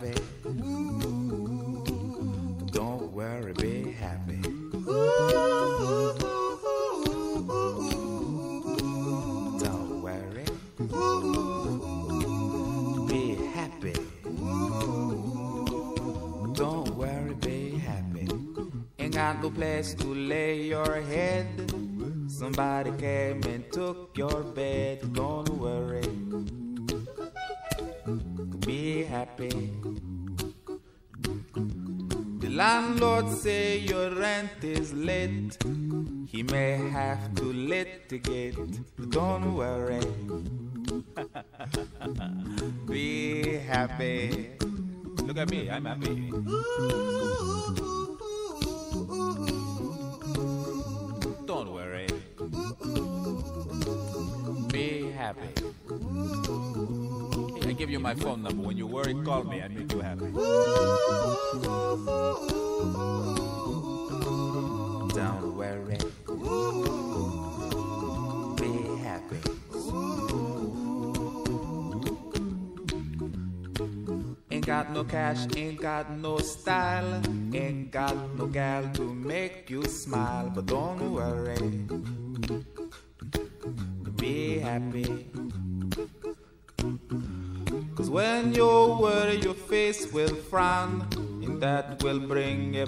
happen.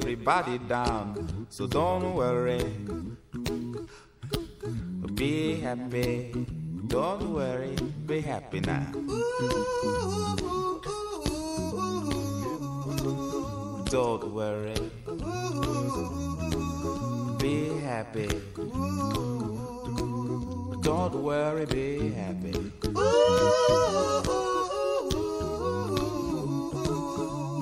Everybody down. So don't worry. Be happy. Don't worry. Be happy now. Don't worry. Be happy. Don't worry, be happy.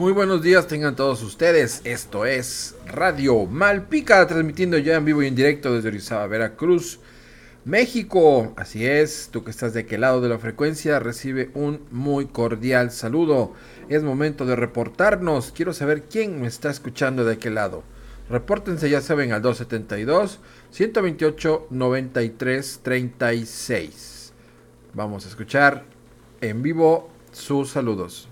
Muy buenos días tengan todos ustedes. Esto es Radio Malpica, transmitiendo ya en vivo y en directo desde Orizaba, Veracruz, México. Así es, tú que estás de aquel lado de la frecuencia, recibe un muy cordial saludo. Es momento de reportarnos. Quiero saber quién me está escuchando de aquel lado. Repórtense, ya saben, al 272 128 93 36. Vamos a escuchar en vivo sus saludos.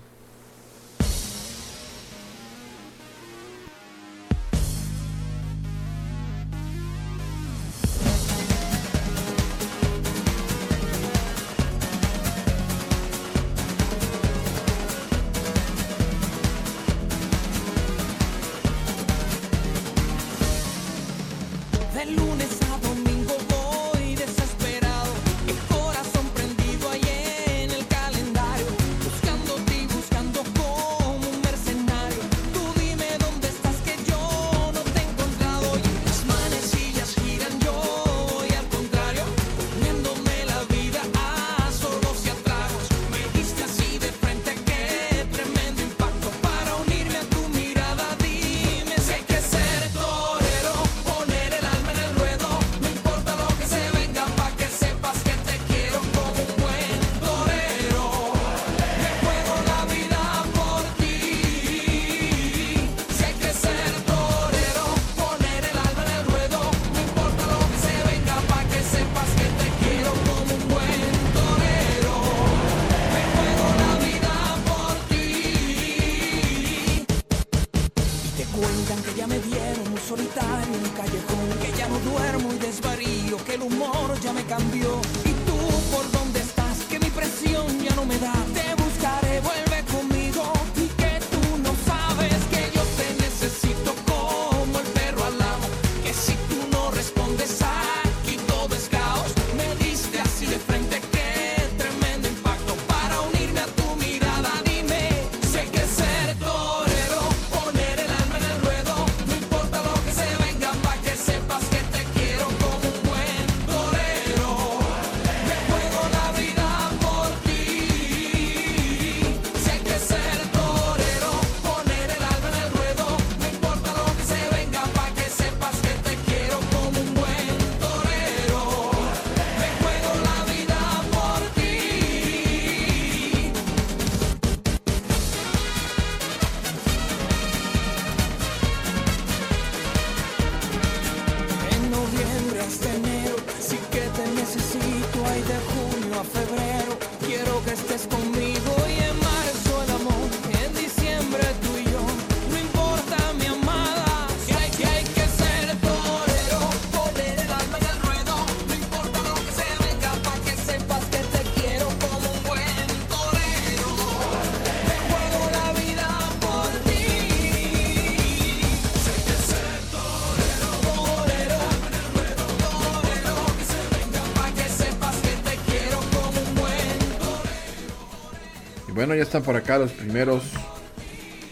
Bueno, ya están por acá los primeros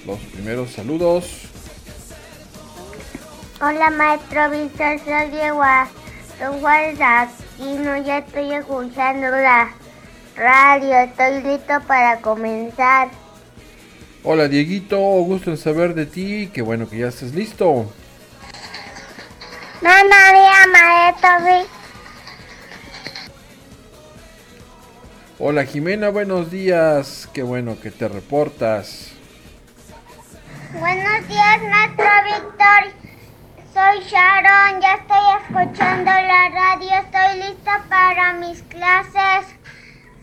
los primeros saludos. Hola maestro Víctor, soy Diego Don Juan Aquino, ya estoy escuchando la radio, estoy listo para comenzar. Hola Dieguito, gusto en saber de ti, qué bueno que ya estés listo. No, no, maestro Víctor. Hola Jimena, buenos días. Qué bueno que te reportas. Buenos días, maestro Víctor. Soy Sharon, ya estoy escuchando la radio, estoy lista para mis clases.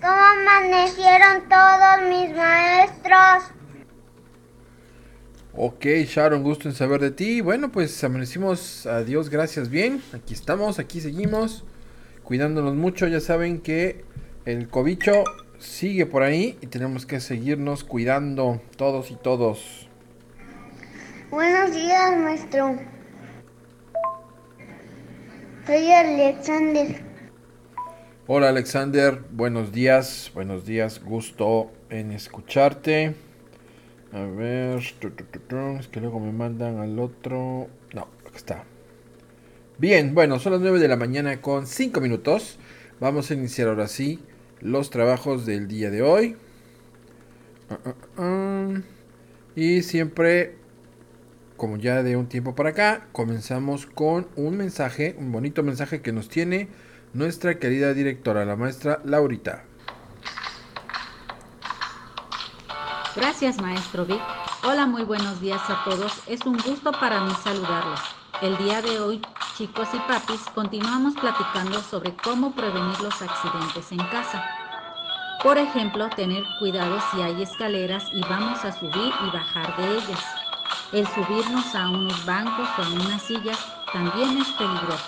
¿Cómo amanecieron todos mis maestros? Ok, Sharon, gusto en saber de ti. Bueno, pues amanecimos, adiós, gracias, bien. Aquí estamos, aquí seguimos, cuidándonos mucho. Ya saben que el cobicho sigue por ahí y tenemos que seguirnos cuidando todos y todos. Buenos días, maestro. Soy Alexander. Hola Alexander, buenos días, buenos días, gusto en escucharte. A ver, es que luego me mandan al otro. No, aquí está. Bien, bueno, son las 9 de la mañana con 5 minutos. Vamos a iniciar ahora sí los trabajos del día de hoy. Ah, ah, ah. Y siempre, como ya de un tiempo para acá, comenzamos con un mensaje, un bonito mensaje que nos tiene nuestra querida directora, la maestra Laurita. Gracias, maestro Vic. Hola, muy buenos días a todos. Es un gusto para mí saludarlos. El día de hoy, chicos y papis, continuamos platicando sobre cómo prevenir los accidentes en casa. Por ejemplo, tener cuidado si hay escaleras y vamos a subir y bajar de ellas. El subirnos a unos bancos o a unas sillas también es peligroso.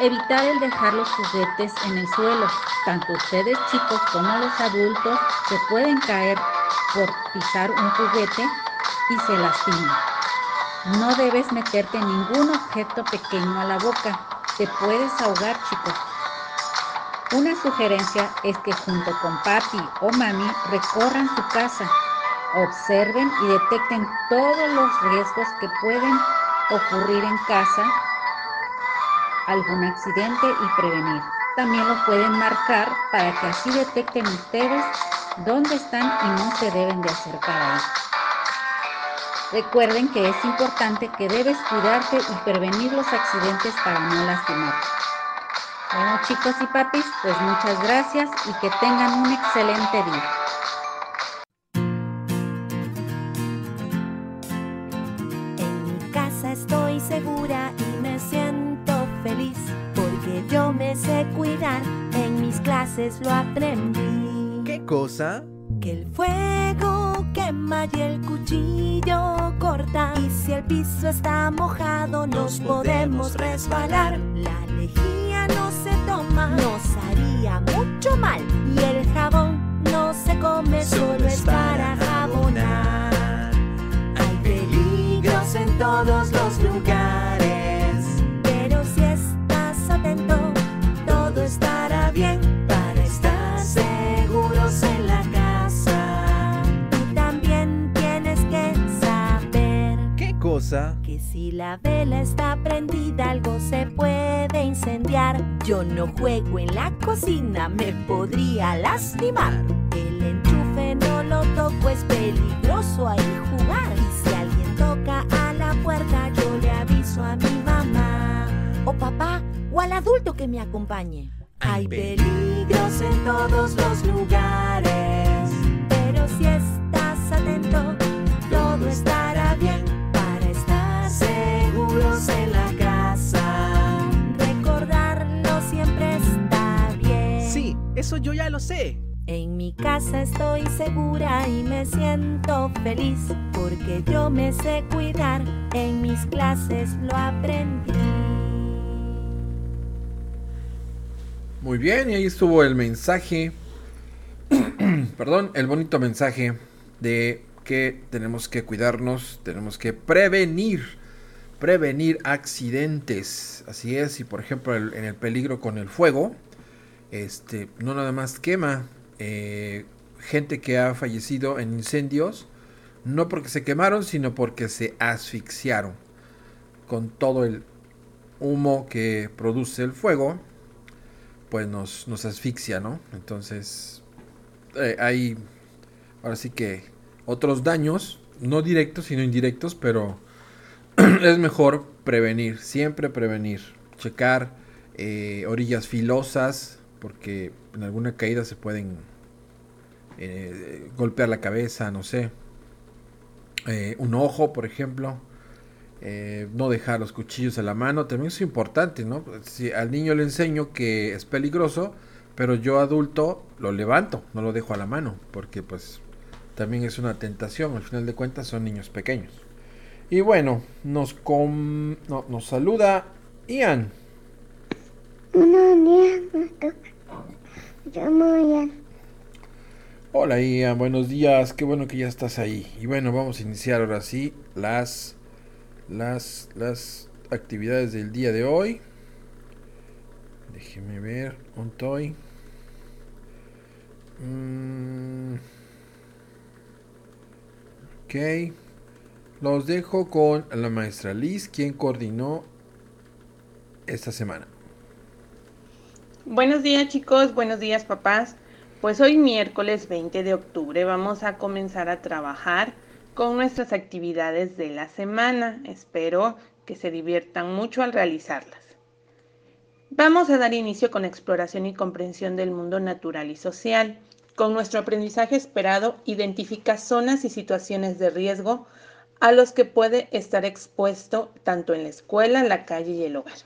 Evitar el dejar los juguetes en el suelo. Tanto ustedes chicos como los adultos se pueden caer por pisar un juguete y se lastiman. No debes meterte ningún objeto pequeño a la boca. Te puedes ahogar, chicos. Una sugerencia es que junto con papi o mami recorran su casa, observen y detecten todos los riesgos que pueden ocurrir en casa, algún accidente y prevenir. También lo pueden marcar para que así detecten ustedes dónde están y no se deben de acercar a él. Recuerden que es importante que debes cuidarte y prevenir los accidentes para no lastimarte. Bueno chicos y papis, pues muchas gracias y que tengan un excelente día. En mi casa estoy segura y me siento feliz porque yo me sé cuidar, en mis clases lo aprendí. ¿Qué cosa? Que el fuego y el cuchillo corta. Y si el piso está mojado, nos podemos resbalar. La lejía no se toma, nos haría mucho mal. Y el jabón no se come, solo es para jabonar. Hay peligros en todos los lugares. Pero si estás atento, cosa? que si la vela está prendida algo se puede incendiar. Yo no juego en la cocina, me podría lastimar. El enchufe no lo toco, es peligroso ahí jugar. Y si alguien toca a la puerta, yo le aviso a mi mamá o papá o al adulto que me acompañe. Hay peligros en todos los lugares, pero si estás atento, todo estará bien seguros en la casa. Recordarlo siempre está bien. Sí, eso yo ya lo sé. En mi casa estoy segura y me siento feliz porque yo me sé cuidar, en mis clases lo aprendí. Muy bien, y ahí estuvo el mensaje, perdón, el bonito mensaje de que tenemos que cuidarnos, tenemos que prevenir, prevenir accidentes. Así es, y por ejemplo el- en el peligro con el fuego, este, no nada más quema eh, gente que ha fallecido en incendios, no porque se quemaron, sino porque se asfixiaron con todo el humo que produce el fuego pues nos, nos asfixia, ¿no? Entonces, eh, hay ahora sí que otros daños, no directos, sino indirectos, pero es mejor prevenir, siempre prevenir, checar eh, orillas filosas, porque en alguna caída se pueden eh, golpear la cabeza, no sé, Eh, un ojo, por ejemplo. Eh, no dejar los cuchillos a la mano también es importante, ¿no? Si al niño le enseño que es peligroso, pero yo adulto lo levanto, no lo dejo a la mano, porque pues también es una tentación, al final de cuentas son niños pequeños. Y bueno, nos, com- no, nos saluda Ian. Buenos días, llamo. Hola Ian, buenos días, qué bueno que ya estás ahí. Y bueno, vamos a iniciar ahora sí las las las actividades del día de hoy. Déjeme ver, un toy. Mm. Ok. Los dejo con la maestra Liz, quien coordinó esta semana. Buenos días chicos, buenos días papás. Pues hoy miércoles 20 de octubre vamos a comenzar a trabajar con nuestras actividades de la semana. Espero que se diviertan mucho al realizarlas. Vamos a dar inicio con exploración y comprensión del mundo natural y social. Con nuestro aprendizaje esperado, identifica zonas y situaciones de riesgo a los que puede estar expuesto tanto en la escuela, la calle y el hogar.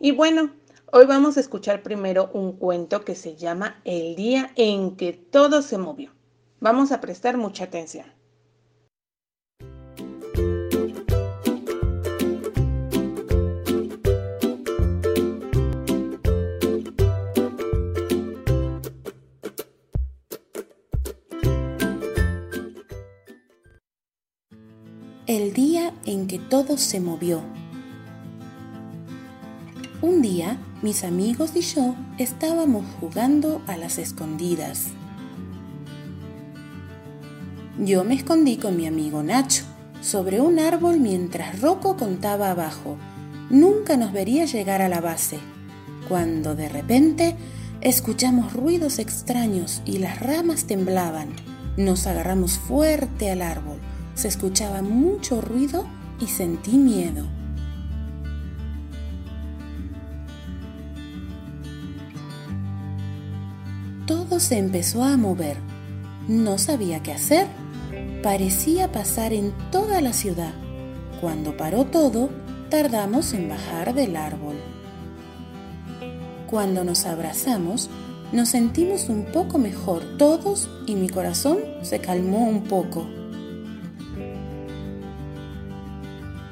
Y bueno, hoy vamos a escuchar primero un cuento que se llama El día en que todo se movió. Vamos a prestar mucha atención. El día en que todo se movió. Un día, mis amigos y yo estábamos jugando a las escondidas. Yo me escondí con mi amigo Nacho sobre un árbol mientras Rocco contaba abajo. Nunca nos vería llegar a la base, cuando de repente escuchamos ruidos extraños y las ramas temblaban. Nos agarramos fuerte al árbol. Se escuchaba mucho ruido y sentí miedo. Todo se empezó a mover. No sabía qué hacer. Parecía pasar en toda la ciudad. Cuando paró todo, tardamos en bajar del árbol. Cuando nos abrazamos, nos sentimos un poco mejor todos y mi corazón se calmó un poco.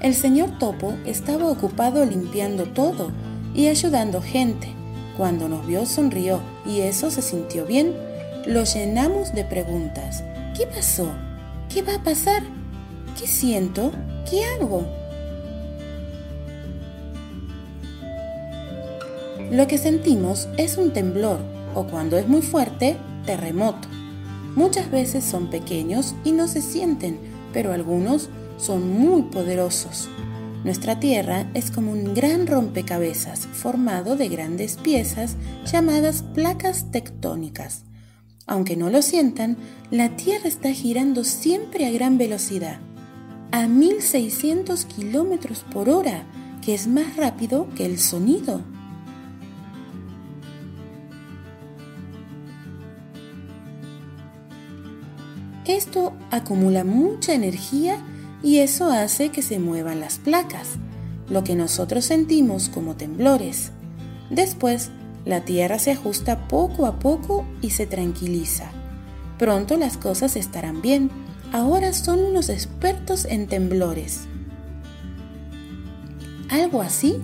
El señor Topo estaba ocupado limpiando todo y ayudando gente. Cuando nos vio sonrió y eso se sintió bien. Lo llenamos de preguntas. ¿Qué pasó? ¿Qué va a pasar? ¿Qué siento? ¿Qué hago? Lo que sentimos es un temblor o cuando es muy fuerte, terremoto. Muchas veces son pequeños y no se sienten, pero algunos son muy poderosos. Nuestra Tierra es como un gran rompecabezas formado de grandes piezas llamadas placas tectónicas. Aunque no lo sientan, la Tierra está girando siempre a gran velocidad, a 1600 kilómetros por hora, que es más rápido que el sonido. Esto acumula mucha energía y eso hace que se muevan las placas, lo que nosotros sentimos como temblores. Después, la Tierra se ajusta poco a poco y se tranquiliza. Pronto las cosas estarán bien. Ahora son unos expertos en temblores. Algo así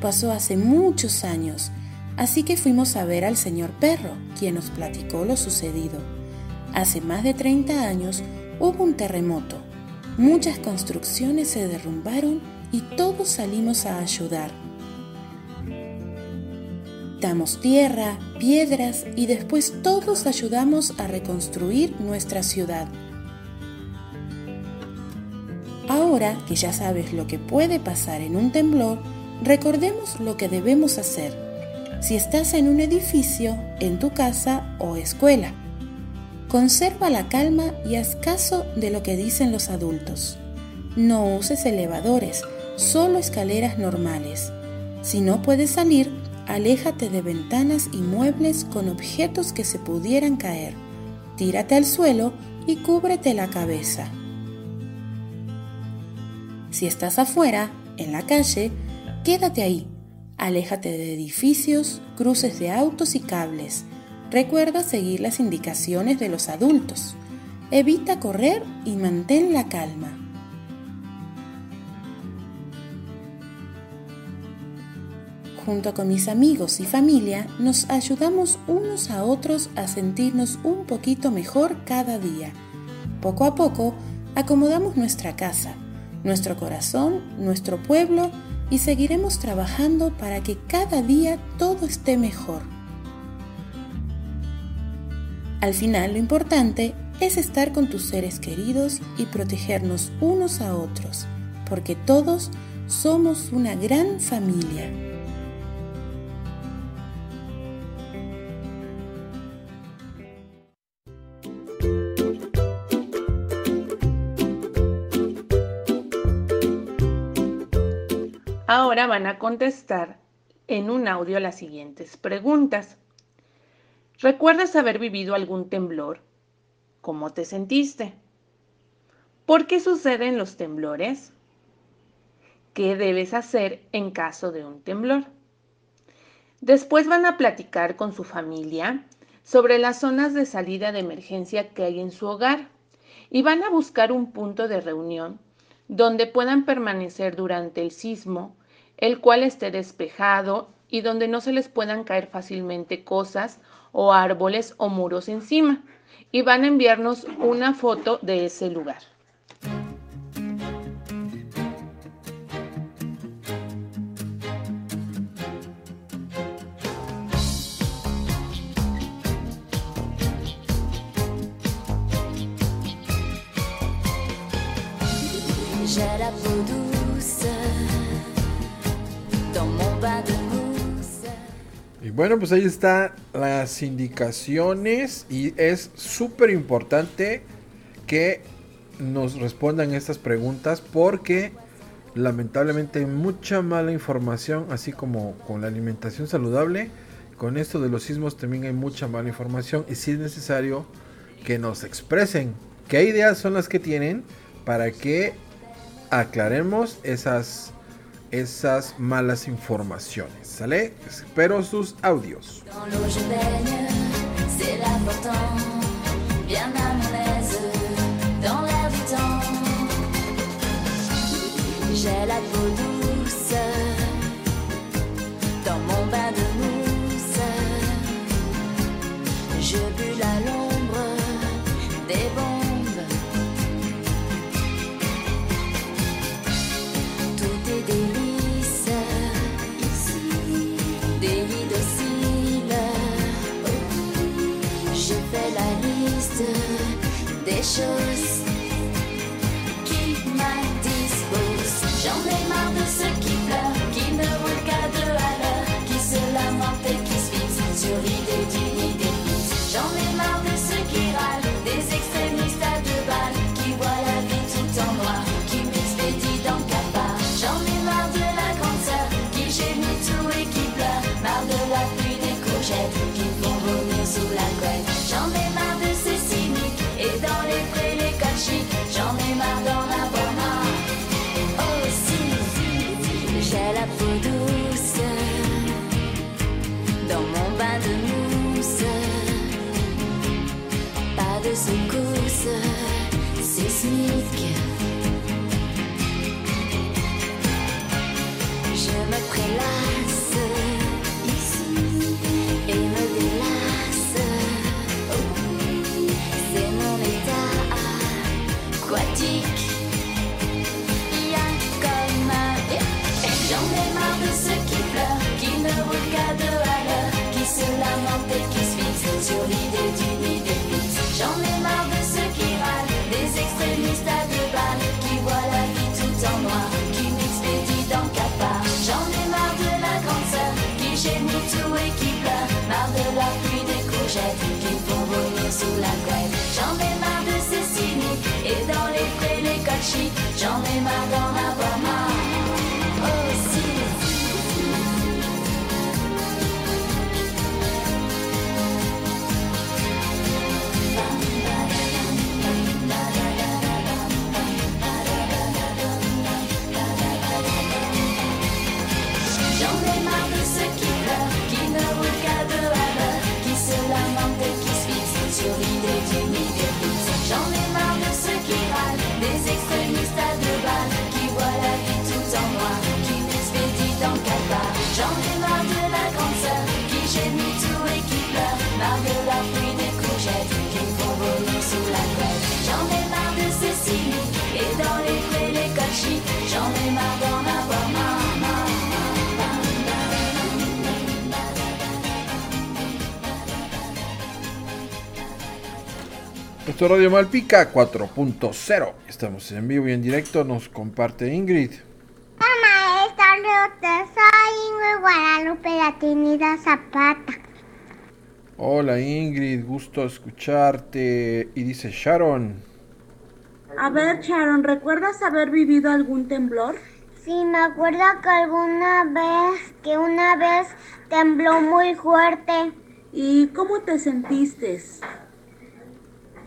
pasó hace muchos años, así que fuimos a ver al señor Perro, quien nos platicó lo sucedido. Hace más de 30 años hubo un terremoto. Muchas construcciones se derrumbaron y todos salimos a ayudar. Damos tierra, piedras y después todos ayudamos a reconstruir nuestra ciudad. Ahora que ya sabes lo que puede pasar en un temblor, recordemos lo que debemos hacer. Si estás en un edificio, en tu casa o escuela, Conserva la calma y haz caso de lo que dicen los adultos. No uses elevadores, solo escaleras normales. Si no puedes salir, aléjate de ventanas y muebles con objetos que se pudieran caer. Tírate al suelo y cúbrete la cabeza. Si estás afuera, en la calle, quédate ahí. Aléjate de edificios, cruces de autos y cables. Recuerda seguir las indicaciones de los adultos. Evita correr y mantén la calma. Junto con mis amigos y familia nos ayudamos unos a otros a sentirnos un poquito mejor cada día. Poco a poco acomodamos nuestra casa, nuestro corazón, nuestro pueblo y seguiremos trabajando para que cada día todo esté mejor. Al final lo importante es estar con tus seres queridos y protegernos unos a otros, porque todos somos una gran familia. Ahora van a contestar en un audio las siguientes preguntas. ¿Recuerdas haber vivido algún temblor? ¿Cómo te sentiste? ¿Por qué suceden los temblores? ¿Qué debes hacer en caso de un temblor? Después van a platicar con su familia sobre las zonas de salida de emergencia que hay en su hogar y van a buscar un punto de reunión donde puedan permanecer durante el sismo, el cual esté despejado y donde no se les puedan caer fácilmente cosas o árboles o muros encima y van a enviarnos una foto de ese lugar. Bueno, pues ahí están las indicaciones y es súper importante que nos respondan estas preguntas porque lamentablemente hay mucha mala información, así como con la alimentación saludable. Con esto de los sismos también hay mucha mala información y si es necesario que nos expresen qué ideas son las que tienen para que aclaremos esas, esas malas informaciones. ¿Sale? Espero sus audios. Des j'en ai marre d'en avoir d'une idée. J'en ai marre de ceux qui râlent, des extrémistes à deux balles, qui voient la vie tout en noir, qui m'expédient dans le cafard. J'en ai marre de la grande sœur, qui gémit tout et qui pleure, marre de la pluie des courgettes, qui font vomir sous la couette. J'en ai marre de ces cyniques, et dans les prés, les codes chics, j'en ai marre d'en avoir marre. J'en ai marre de la grande sœur, qui gémit tout et qui pleure, marre de la pluie des courgettes, qui font vomir sous la couette. J'en ai marre de cyniques, et dans les prés, les codes chics, j'en ai marre d'en avoir marre, Esto es Radio Malpica 4.0. Estamos en vivo y en directo. Nos comparte Ingrid. Soy Ingrid Guadalupe la Trinidad Zapata. Hola Ingrid, gusto escucharte. Y dice Sharon. A ver, Sharon, ¿recuerdas haber vivido algún temblor? Sí, me acuerdo que alguna vez, que una vez tembló muy fuerte, ¿Y cómo te sentiste?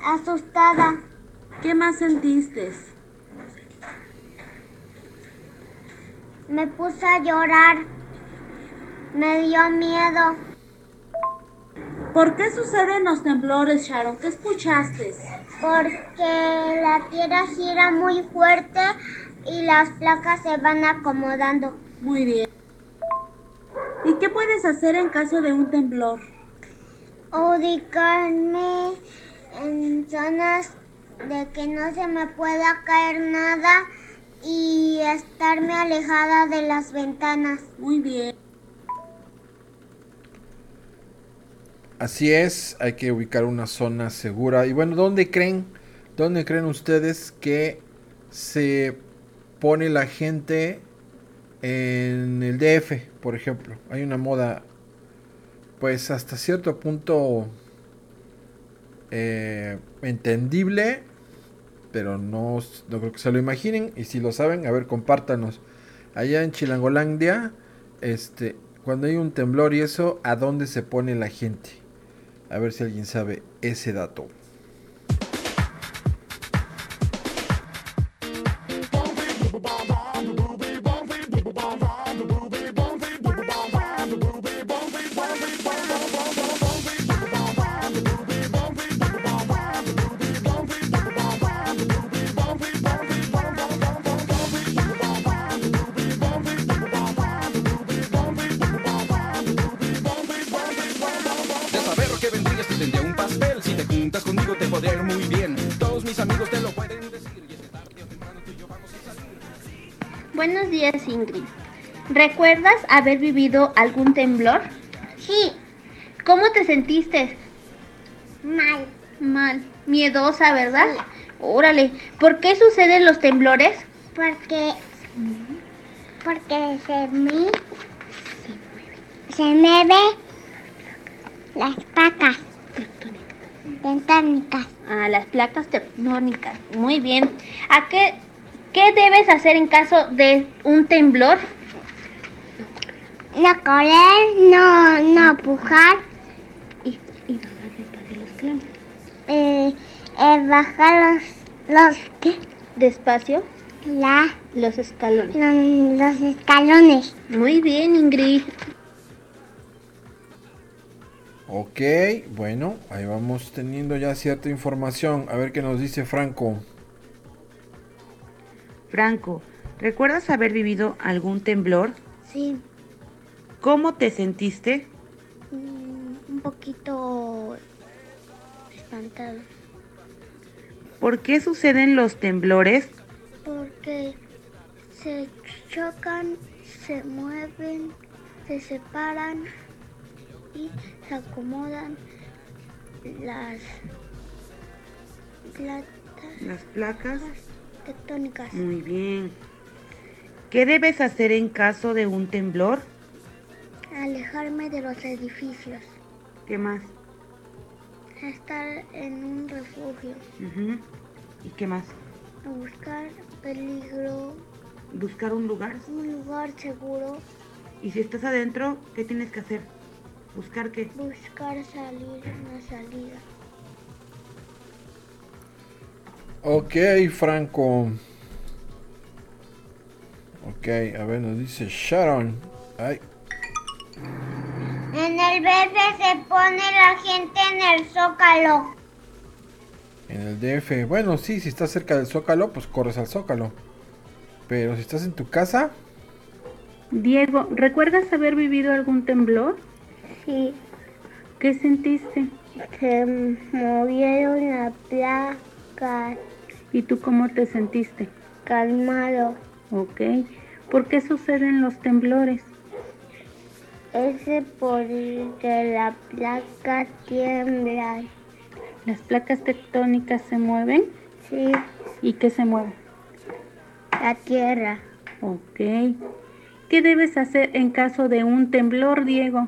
asustada. ¿Qué más sentiste? Me puse a llorar. Me dio miedo. ¿Por qué suceden los temblores, Sharon? ¿Qué escuchaste? Porque la tierra gira muy fuerte y las placas se van acomodando. Muy bien. ¿Y qué puedes hacer en caso de un temblor? Ubicarme en zonas de que no se me pueda caer nada y estarme alejada de las ventanas. Muy bien. Así es, hay que ubicar una zona segura. Y bueno, ¿dónde creen, dónde creen ustedes que se pone la gente en el DF, por ejemplo. Hay una moda, pues hasta cierto punto eh, entendible, pero no, no creo que se lo imaginen. Y si lo saben, a ver, compártanos. Allá en Chilangolandia, este, cuando hay un temblor y eso, ¿a dónde se pone la gente? A ver si alguien sabe ese dato. Juntas conmigo te podría ir muy bien Todos mis amigos te lo pueden decir Y es que tarde o temprano tú y yo vamos a salir Buenos días, Ingrid. ¿Recuerdas haber vivido algún temblor? Sí, ¿Cómo te sentiste? mal. Mal. Miedosa, ¿verdad? Órale. ¿Por qué suceden los temblores? Porque. Porque se me. Se mueve. Las placas tectónicas. Ah, las placas tectónicas. Muy bien. ¿A qué, qué debes hacer en caso de un temblor? No correr, no, no empujar. Y, y bajar despacio los escalones. Eh, eh, bajar los. Los. ¿Qué? Despacio La, los escalones. los, los escalones. Muy bien, Ingrid. Ok, bueno, ahí vamos teniendo ya cierta información. A ver qué nos dice Franco. Franco, ¿recuerdas haber vivido algún temblor? Sí, ¿Cómo te sentiste? mm, un poquito espantado. ¿Por qué suceden los temblores? Porque se chocan, se mueven, se separan y se acomodan las placas Las placas. tectónicas. Muy bien. ¿Qué debes hacer en caso de un temblor? Alejarme de los edificios. ¿Qué más? Estar en un refugio. ¿Y qué más? Buscar peligro. Buscar un lugar. Un lugar seguro. Y si estás adentro, ¿qué tienes que hacer? ¿Buscar qué? Buscar salir, una salida. Ok, Franco. Ok, a ver, nos dice Sharon. Ay, En el verde se pone la gente en el zócalo. en el DF. Bueno, sí, si estás cerca del Zócalo, pues corres al Zócalo. Pero si estás en tu casa, Diego, ¿recuerdas haber vivido algún temblor? Sí, ¿Qué sentiste? se movieron las placas. ¿Y tú cómo te sentiste? Calmado. Ok. ¿Por qué suceden los temblores? Ese porque la placa tiembla. ¿Las placas tectónicas se mueven? Sí, ¿Y qué se mueve? la tierra. Ok. ¿Qué debes hacer en caso de un temblor, Diego?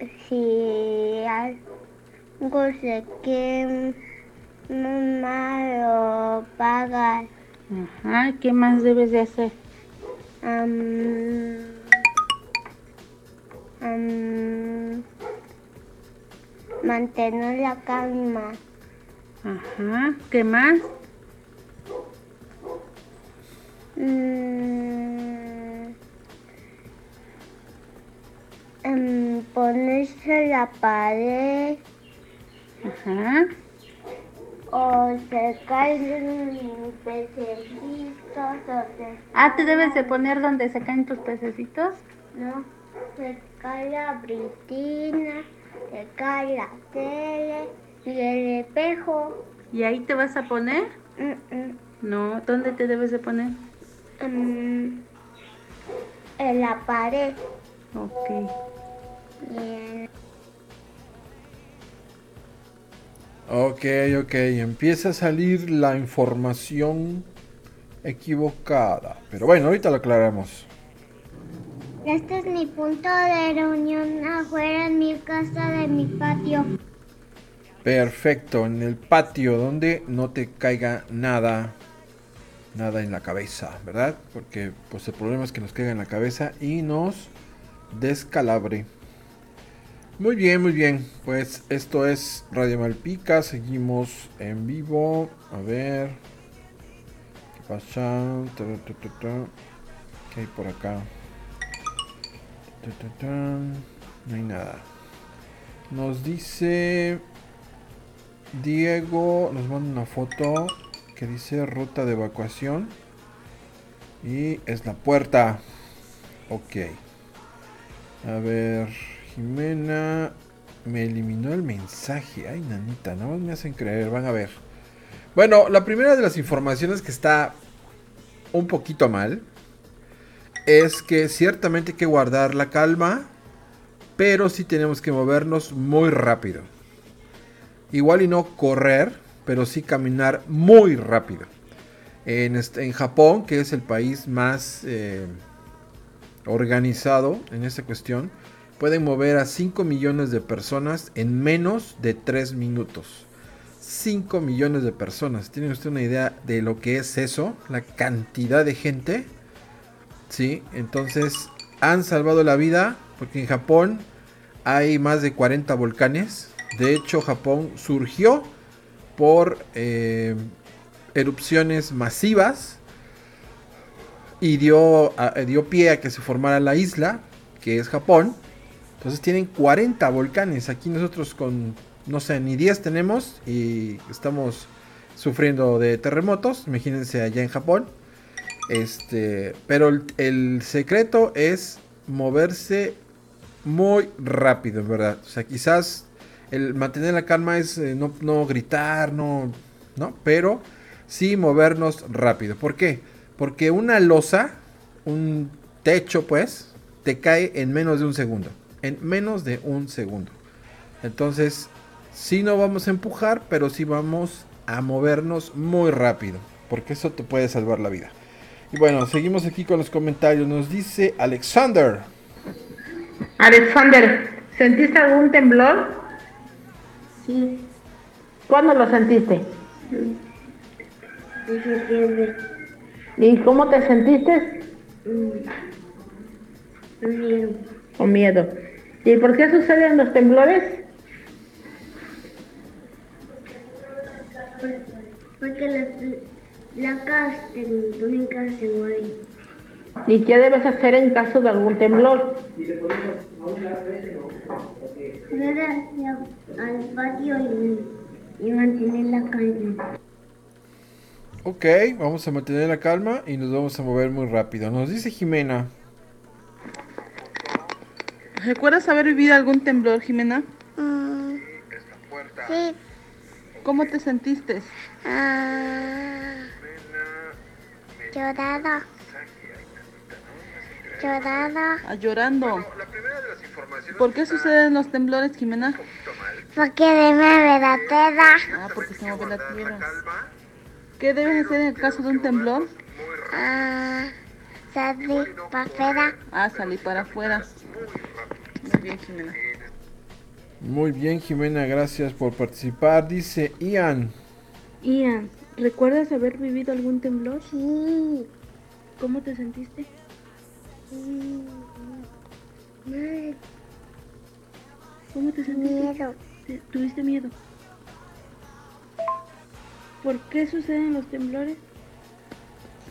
Si algo se quema, lo pagas. Ajá. ¿Qué más debes de hacer? Am, mantener la calma. Ajá. ¿Qué más? Mm, em, ponerse la pared Ajá. o se caen pececitos o se Ah, ¿te debes de poner donde se caen tus pececitos? no se cae la britina, se cae la tele y el espejo. ¿Y ahí te vas a poner? Mm, mm, No, ¿dónde te debes de poner? en la pared. Ok. Y en- Ok, ok, empieza a salir la información equivocada. Pero bueno, ahorita lo aclaramos. Este es mi punto de reunión afuera en mi casa de mi patio. Perfecto, en el patio donde no te caiga nada, nada en la cabeza, ¿verdad? Porque pues el problema es que nos caiga en la cabeza y nos descalabre. Muy bien, muy bien. Pues esto es Radio Malpica. Seguimos en vivo. A ver. ¿Qué pasa? ¿Qué hay por acá? No hay nada. Nos dice Diego. Nos manda una foto que dice ruta de evacuación. Y es la puerta. Ok. A ver. Jimena me eliminó el mensaje. Ay, nanita, nada más me hacen creer. Van a ver. Bueno, la primera de las informaciones que está un poquito mal es que ciertamente hay que guardar la calma, pero sí tenemos que movernos muy rápido. Igual y no correr, pero sí caminar muy rápido. En, Japón, que es el país más eh, organizado en esta cuestión, pueden mover a 5 millones de personas en menos de 3 minutos. 5 millones de personas. ¿Tiene usted una idea de lo que es eso? La cantidad de gente. Sí, entonces han salvado la vida porque en Japón hay más de 40 volcanes. De hecho, Japón surgió por eh, erupciones masivas y dio, dio pie a que se formara la isla, que es Japón. Entonces tienen 40 volcanes. Aquí nosotros con, no sé, ni 10 tenemos y estamos sufriendo de terremotos. Imagínense allá en Japón. Este, pero el, secreto es moverse muy rápido, verdad. O sea, quizás el mantener la calma es eh, no, no, gritar, no, no, pero sí movernos rápido. ¿Por qué? Porque una losa, un techo, pues, te cae en menos de un segundo en menos de un segundo. Entonces, sí no vamos a empujar, pero sí vamos a movernos muy rápido, porque eso te puede salvar la vida. Y bueno, seguimos aquí con los comentarios. Nos dice Alexander. Alexander, ¿sentiste algún temblor? Sí. ¿Cuándo lo sentiste? En septiembre. ¿Y cómo te sentiste? Mm. Miedo. Con miedo. ¿Y por qué suceden los temblores? Porque las placas tectónicas se mueven. ¿Y qué debes hacer en caso de algún temblor? Ir hacia al patio y, y mantener la calma. Ok, vamos a mantener la calma y nos vamos a mover muy rápido. Nos dice Jimena. ¿Recuerdas haber vivido algún temblor, Jimena? Mm, sí. ¿Cómo te sentiste? Ah, llorado. Llorado. Ah, llorando. ¿Por qué suceden los temblores, Jimena? Porque se mueve la tierra. Ah, porque se mueve la tierra. ¿Qué debes hacer en el caso de un temblor? Ah, salir para afuera. Ah, salir para afuera. Muy bien, Jimena. Muy bien, Jimena, gracias por participar. Dice Ian. Ian, ¿recuerdas haber vivido algún temblor? Sí. ¿Cómo te sentiste? Mal. ¿Cómo te sentiste? Miedo. ¿Te- ¿Tuviste miedo? ¿Por qué suceden los temblores?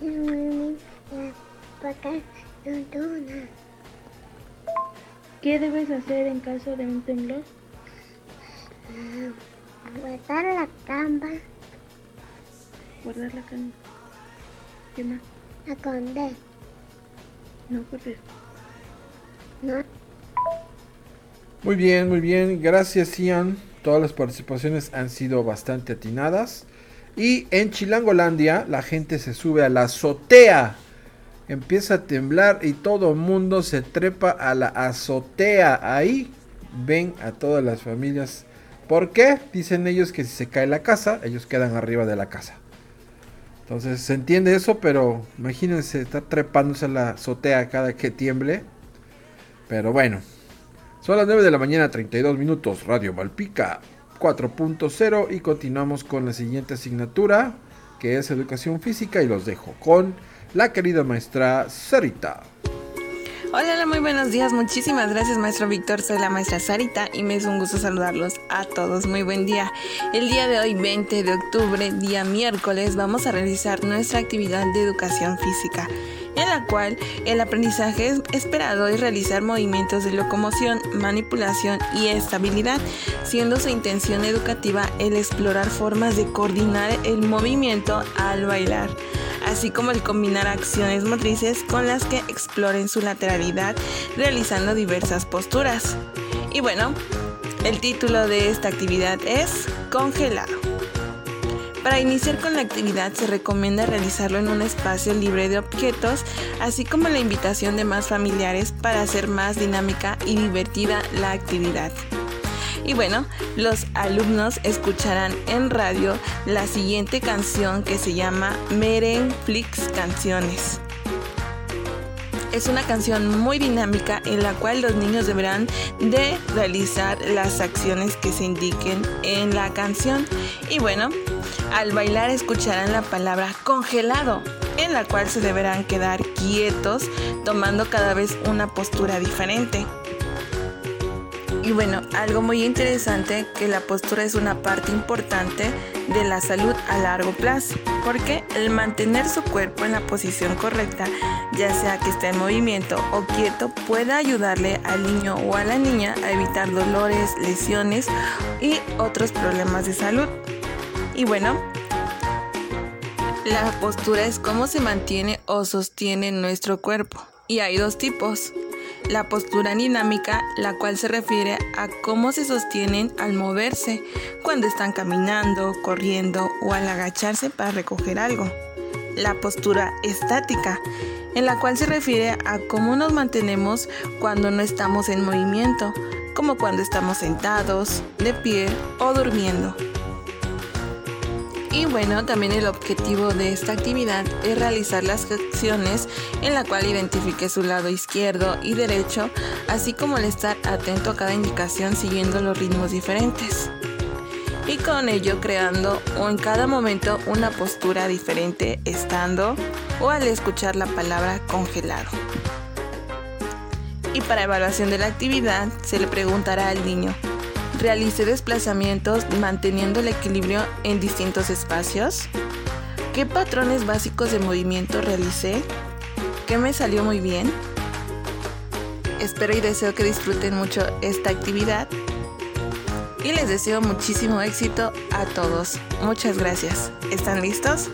Las placas tectónicas. ¿Qué debes hacer en caso de un temblor? Guardar la cama, Guardar la calma. ¿Qué más? esconder. No correr. No. Muy bien, muy bien. Gracias, Ian. Todas las participaciones han sido bastante atinadas. Y en Chilangolandia, la gente se sube a la azotea. Empieza a temblar y todo el mundo se trepa a la azotea. Ahí ven a todas las familias. ¿Por qué? Dicen ellos que si se cae la casa, ellos quedan arriba de la casa. Entonces se entiende eso, pero imagínense estar trepándose a la azotea cada que tiemble. Pero bueno, son las 9 de la mañana, 32 minutos, Radio Malpica 4.0 y continuamos con la siguiente asignatura, que es Educación Física y los dejo con la querida maestra Sarita. Hola, hola, muy buenos días. Muchísimas gracias, maestro Víctor. Soy la maestra Sarita y me es un gusto saludarlos a todos. Muy buen día. El día de hoy, 20 de octubre, día miércoles, vamos a realizar nuestra actividad de educación física en la cual el aprendizaje esperado es realizar movimientos de locomoción, manipulación y estabilidad, siendo su intención educativa el explorar formas de coordinar el movimiento al bailar, así como el combinar acciones motrices con las que exploren su lateralidad realizando diversas posturas. Y bueno, el título de esta actividad es Congelado. Para iniciar con la actividad se recomienda realizarlo en un espacio libre de objetos, así como la invitación de más familiares para hacer más dinámica y divertida la actividad. Y bueno, los alumnos escucharán en radio la siguiente canción que se llama Merenflix Canciones. Es una canción muy dinámica en la cual los niños deberán de realizar las acciones que se indiquen en la canción. Y bueno, al bailar escucharán la palabra congelado, en la cual se deberán quedar quietos, tomando cada vez una postura diferente. Y bueno, algo muy interesante que la postura es una parte importante de la salud a largo plazo, porque el mantener su cuerpo en la posición correcta, ya sea que esté en movimiento o quieto, puede ayudarle al niño o a la niña a evitar dolores, lesiones y otros problemas de salud. Y bueno, la postura es cómo se mantiene o sostiene nuestro cuerpo. Y hay dos tipos. La postura dinámica, la cual se refiere a cómo se sostienen al moverse, cuando están caminando, corriendo o al agacharse para recoger algo. La postura estática, en la cual se refiere a cómo nos mantenemos cuando no estamos en movimiento, como cuando estamos sentados, de pie o durmiendo. Y bueno, también el objetivo de esta actividad es realizar las acciones en la cual identifique su lado izquierdo y derecho, así como el estar atento a cada indicación siguiendo los ritmos diferentes. Y con ello creando o en cada momento una postura diferente estando o al escuchar la palabra congelado. Y para evaluación de la actividad se le preguntará al niño, Realicé desplazamientos manteniendo el equilibrio en distintos espacios. ¿Qué patrones básicos de movimiento realicé? ¿Qué me salió muy bien? Espero y deseo que disfruten mucho esta actividad y les deseo muchísimo éxito a todos. Muchas gracias. ¿Están listos?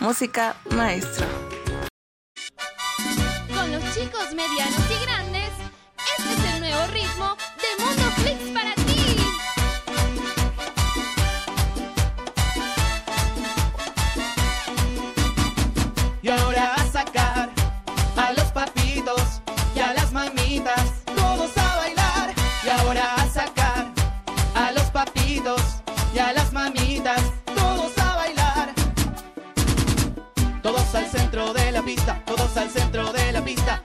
Música maestro. Con los chicos medianos y grandes, este es el nuevo ritmo de Mundo Flix todos al centro de la pista.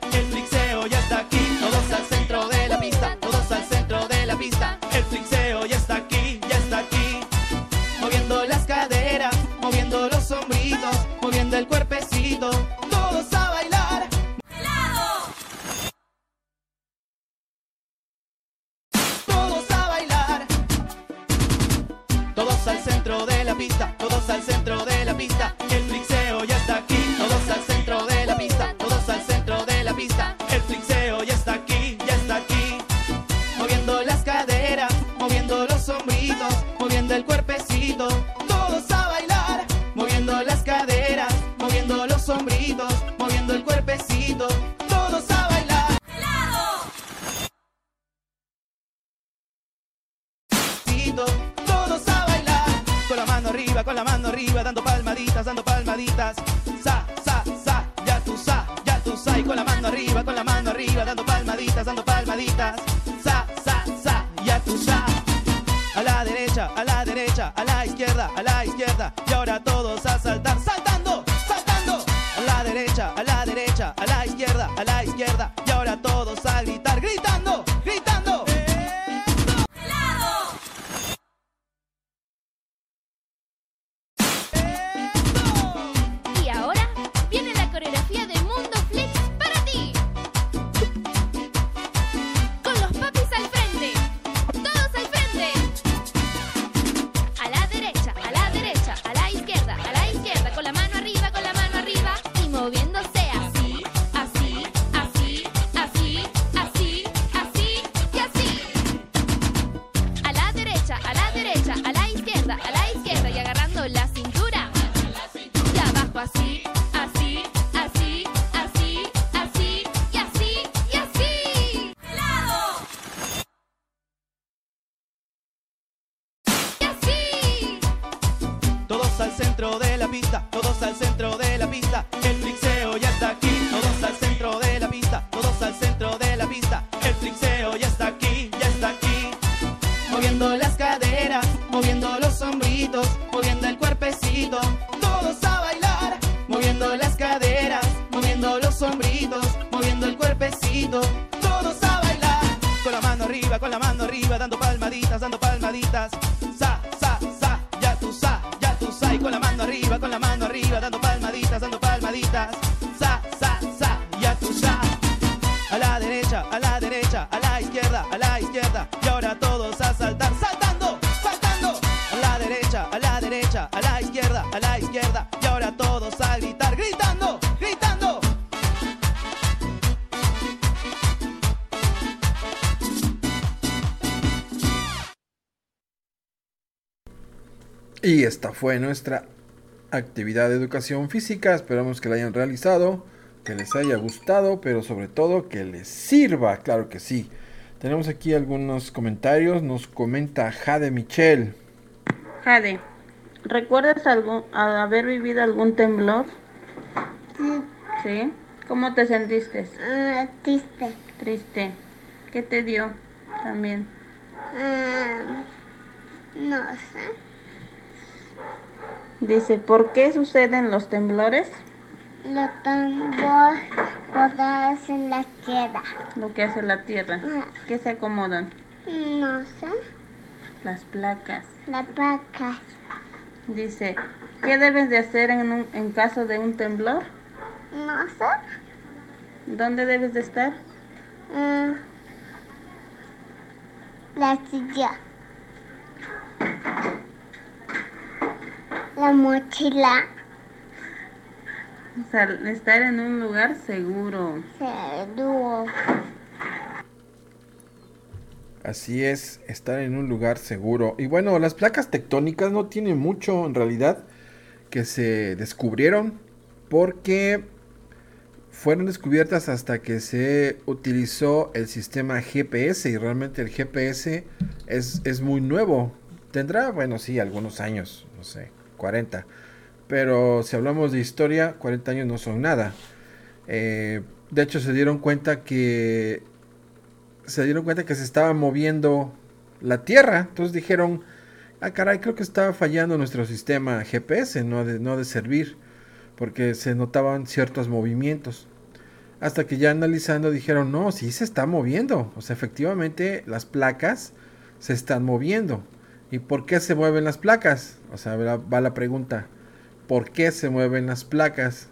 Derecha, a la izquierda, a la izquierda. Y ahora todos a gritar, gritando, gritando. Y esta fue nuestra actividad de educación física. Esperamos que la hayan realizado, que les haya gustado, pero sobre todo que les sirva, claro que sí. Tenemos aquí algunos comentarios. Nos comenta Jade Michel. Jade, ¿recuerdas algún, haber vivido algún temblor? Sí. ¿Sí? ¿Cómo te sentiste? Ah, triste. Triste. ¿Qué te dio también? Ah, no sé. Dice, ¿por qué suceden los temblores? Los tambores botados en la tierra. Lo que hace la tierra. ¿Qué se acomodan? No sé. Las placas. Las vacas. Dice, ¿qué debes de hacer en, un- en caso de un temblor? No sé. ¿Dónde debes de estar? Ah, la silla. La mochila. O sea, estar en un lugar seguro. Seguro. Así es, estar en un lugar seguro. Y bueno, las placas tectónicas no tienen mucho en realidad que se descubrieron porque fueron descubiertas hasta que se utilizó el sistema GPS y realmente el GPS es, es muy nuevo. Tendrá, bueno, sí, algunos años, no sé, 40. Pero si hablamos de historia, 40 años no son nada. Eh, de hecho, se dieron cuenta que se dieron cuenta que se estaba moviendo la Tierra. Entonces dijeron, ah, caray, creo que estaba fallando nuestro sistema GPS, no de, no de servir, porque se notaban ciertos movimientos. Hasta que ya analizando dijeron, no, sí se está moviendo. O sea, efectivamente las placas se están moviendo. ¿Y por qué se mueven las placas? O sea, va la pregunta, ¿por qué se mueven las placas?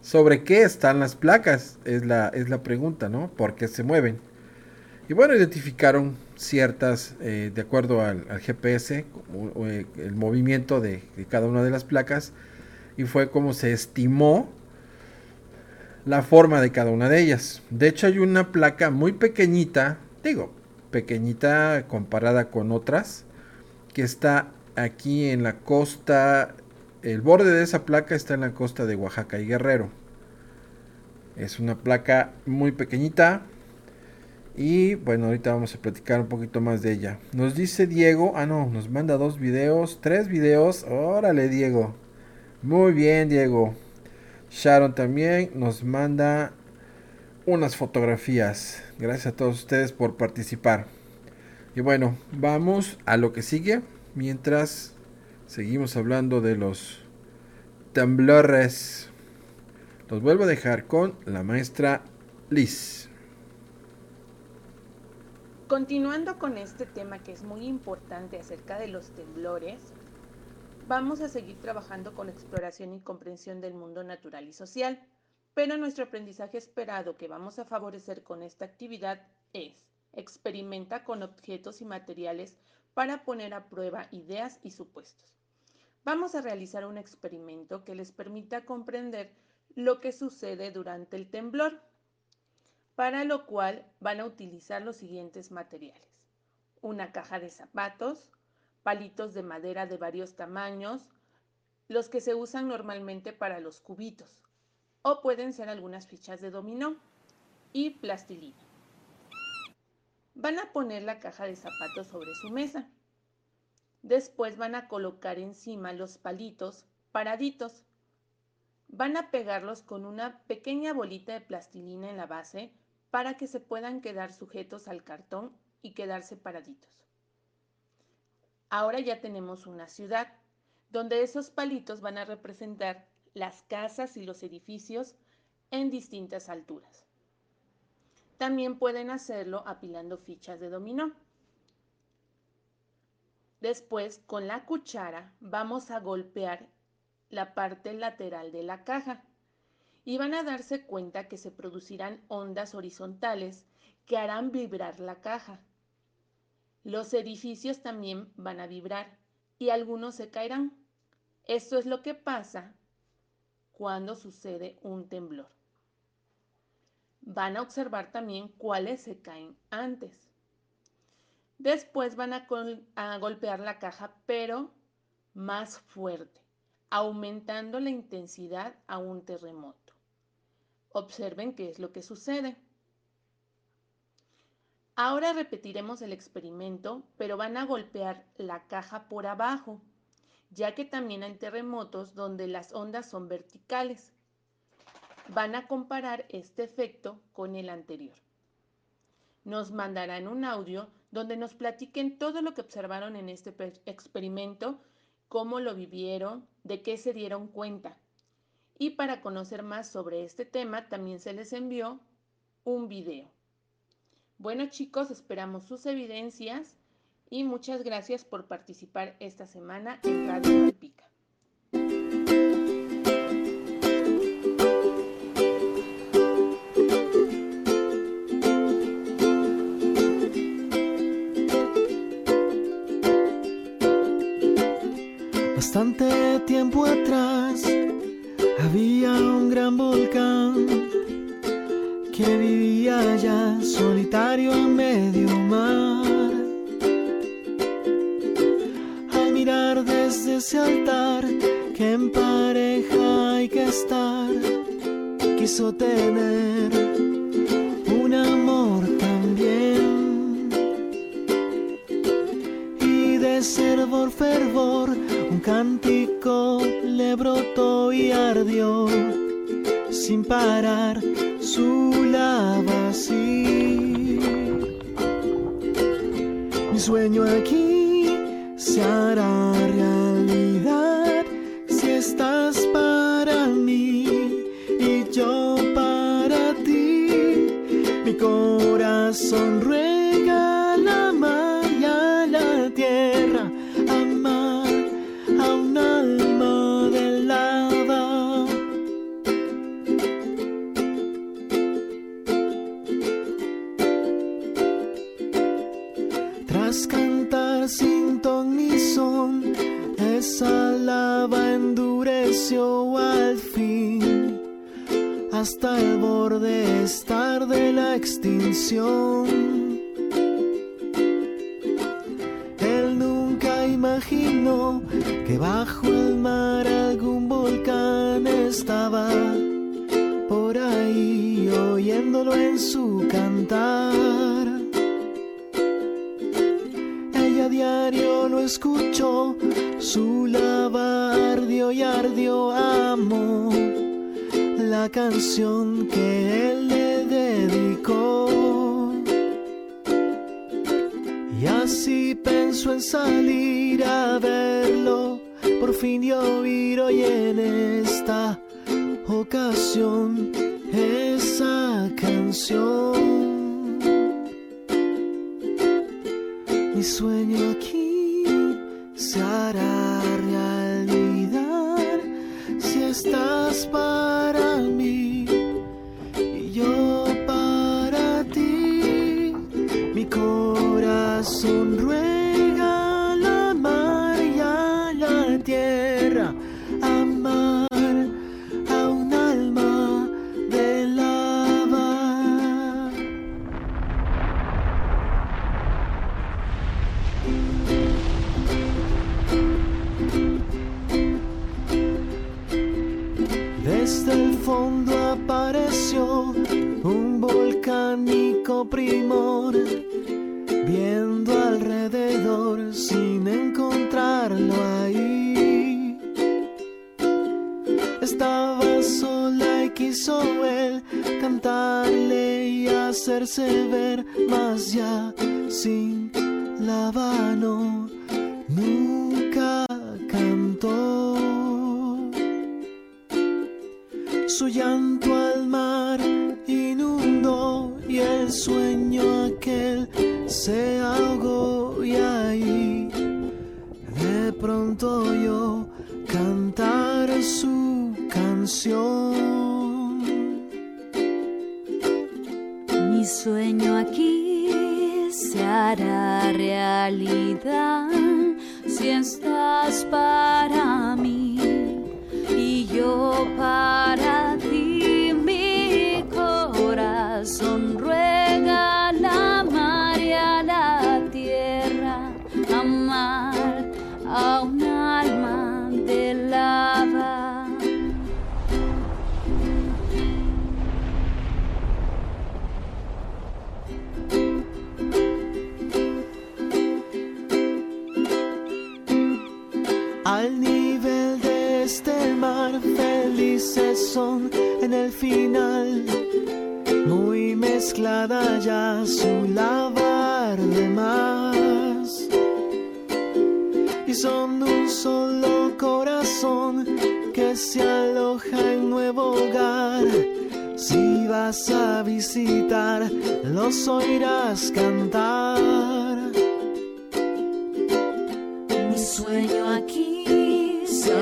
¿Sobre qué están las placas? Es la, es la pregunta, ¿no? ¿Por qué se mueven? Y bueno, identificaron ciertas, eh, de acuerdo al, GPS, eh, el movimiento de, de cada una de las placas, y fue como se estimó la forma de cada una de ellas. De hecho, hay una placa muy pequeñita, digo, pequeñita comparada con otras, que está aquí en la costa, el borde de esa placa está en la costa de Oaxaca y Guerrero. Es una placa muy pequeñita, y bueno, ahorita vamos a platicar un poquito más de ella. Nos dice Diego, ah no, nos manda dos videos, tres videos. Órale, Diego. Muy bien, Diego. Sharon también nos manda unas fotografías. Gracias a todos ustedes por participar. Y bueno, vamos a lo que sigue. Mientras seguimos hablando de los temblores. Los vuelvo a dejar con la maestra Liz. Continuando con este tema que es muy importante acerca de los temblores, vamos a seguir trabajando con exploración y comprensión del mundo natural y social, pero nuestro aprendizaje esperado que vamos a favorecer con esta actividad es experimenta con objetos y materiales para poner a prueba ideas y supuestos. Vamos a realizar un experimento que les permita comprender lo que sucede durante el temblor, para lo cual van a utilizar los siguientes materiales. Una caja de zapatos, palitos de madera de varios tamaños, los que se usan normalmente para los cubitos, o pueden ser algunas fichas de dominó y plastilina. Van a poner la caja de zapatos sobre su mesa. Después van a colocar encima los palitos paraditos. Van a pegarlos con una pequeña bolita de plastilina en la base para que se puedan quedar sujetos al cartón y quedarse paraditos. Ahora ya tenemos una ciudad donde esos palitos van a representar las casas y los edificios en distintas alturas. También pueden hacerlo apilando fichas de dominó. Después, con la cuchara, vamos a golpear la parte lateral de la caja y van a darse cuenta que se producirán ondas horizontales que harán vibrar la caja. Los edificios también van a vibrar y algunos se caerán. Esto es lo que pasa cuando sucede un temblor. Van a observar también cuáles se caen antes. Después van a, a golpear la caja, pero más fuerte, aumentando la intensidad a un terremoto. Observen qué es lo que sucede. Ahora repetiremos el experimento, pero van a golpear la caja por abajo, ya que también hay terremotos donde las ondas son verticales. Van a comparar este efecto con el anterior. Nos mandarán un audio donde nos platiquen todo lo que observaron en este experimento, cómo lo vivieron, de qué se dieron cuenta. Y para conocer más sobre este tema también se les envió un video. Bueno chicos, esperamos sus evidencias y muchas gracias por participar esta semana en Radio Malpica. Bastante tiempo atrás Desde el fondo apareció un volcánico primor, viendo alrededor sin encontrarlo ahí. Estaba sola y quiso él cantarle y hacerse ver, más ya sin la mano Su llanto al mar inundó y el sueño aquel se ahogó y ahí de pronto yo cantar su canción. Mi sueño aquí se hará realidad si estás para mí y yo para son en el final. Muy mezclada ya su lavar de más. Y son un solo corazón que se aloja en nuevo hogar. Si vas a visitar, los oirás cantar. Mi sueño aquí se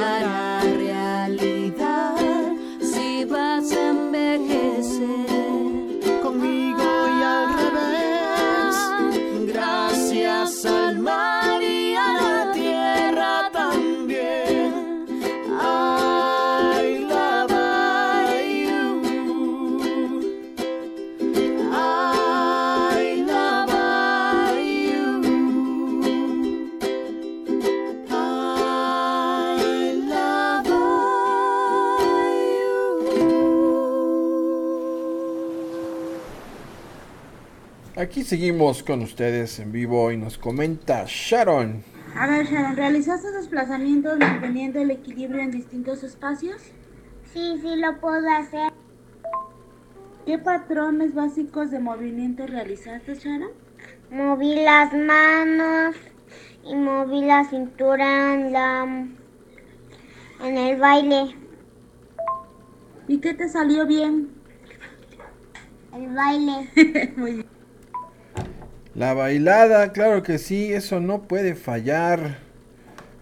Aquí seguimos con ustedes en vivo y nos comenta Sharon. A ver, Sharon, ¿realizaste desplazamientos manteniendo el equilibrio en distintos espacios? Sí, sí lo puedo hacer. ¿Qué patrones básicos de movimiento realizaste, Sharon? Moví las manos y moví la cintura en la en el baile. ¿Y qué te salió bien? El baile. Muy bien. La bailada, claro que sí, eso no puede fallar.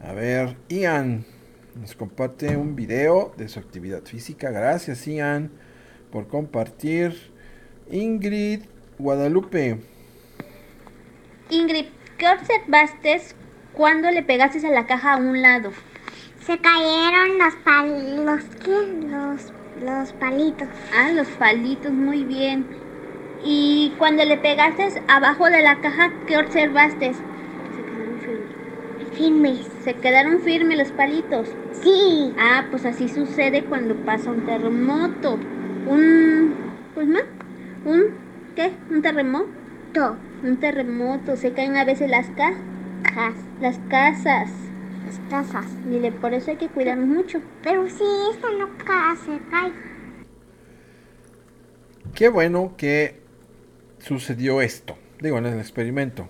A ver, Ian nos comparte un video de su actividad física. Gracias, Ian, por compartir. Ingrid Guadalupe. Ingrid, ¿qué observaste cuando le pegaste a la caja a un lado? Se cayeron los pal los ¿qué? Los los palitos. Ah, los palitos, muy bien. Y cuando le pegaste abajo de la caja, ¿qué observaste? Se quedaron firmes. Firmes. Se quedaron firmes los palitos. Sí. Ah, pues así sucede cuando pasa un terremoto. Un pues más, un ¿qué? Un terremoto. Un terremoto, se caen a veces las cajas, las casas. Las casas. Mire, por eso hay que cuidarnos mucho. Pero si esta no ca- se cae. Qué bueno que sucedió esto, digo, en el experimento.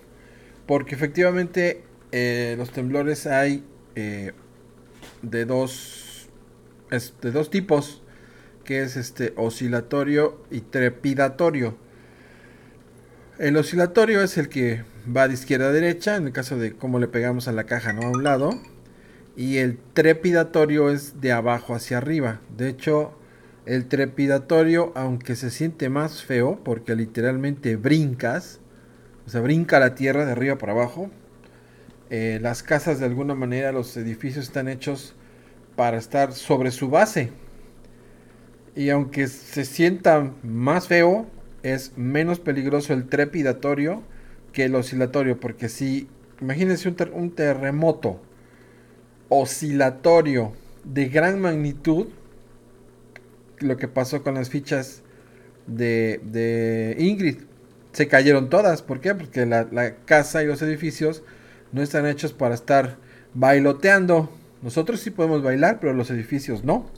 Porque efectivamente eh, los temblores hay eh, de dos de dos tipos. que es este oscilatorio y trepidatorio. El oscilatorio es el que va de izquierda a derecha, en el caso de cómo le pegamos a la caja, ¿no? A un lado. Y el trepidatorio es de abajo hacia arriba. De hecho, el trepidatorio, aunque se siente más feo, porque literalmente brincas, o sea, brinca la tierra de arriba para abajo. Eh, las casas, de alguna manera, los edificios están hechos para estar sobre su base. Y aunque se sienta más feo, es menos peligroso el trepidatorio que el oscilatorio. Porque si, imagínense un, ter un terremoto oscilatorio de gran magnitud, lo que pasó con las fichas de, de Ingrid. Se cayeron todas. ¿Por qué? Porque la, la, casa y los edificios no están hechos para estar bailoteando. Nosotros sí podemos bailar, pero los edificios no.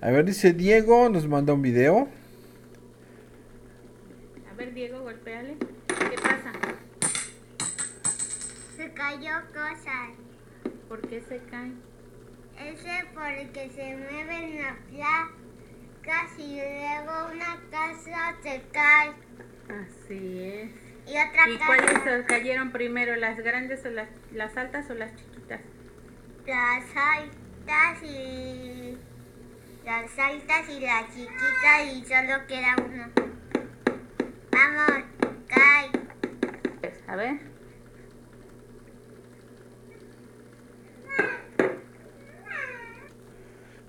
A ver, dice Diego, nos manda un video. A ver, Diego, golpeale. ¿Qué pasa? Se cayó cosas. ¿Por qué se caen? Ese porque se mueven las placas y luego una casa se cae. Así es. Y otra ¿Y casa. cuáles cayeron primero, las grandes o las, las altas o las chiquitas? Las altas y las altas y las chiquitas y solo queda uno. Vamos, cae. A ver.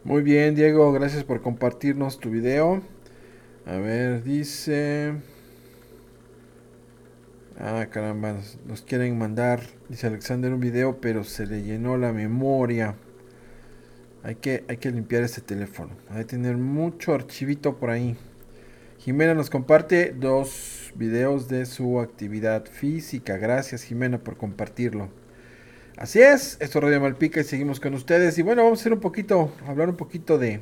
Muy bien, Diego, gracias por compartirnos tu video. A ver, dice... Ah, caramba, nos, quieren mandar, dice Alexander, un video, pero se le llenó la memoria. Hay que, hay que limpiar este teléfono. Hay que tener mucho archivito por ahí. Jimena nos comparte dos videos de su actividad física. Gracias, Jimena, por compartirlo. Así es, esto es Radio Malpica y seguimos con ustedes. Y bueno, vamos a hacer un poquito, hablar un poquito de,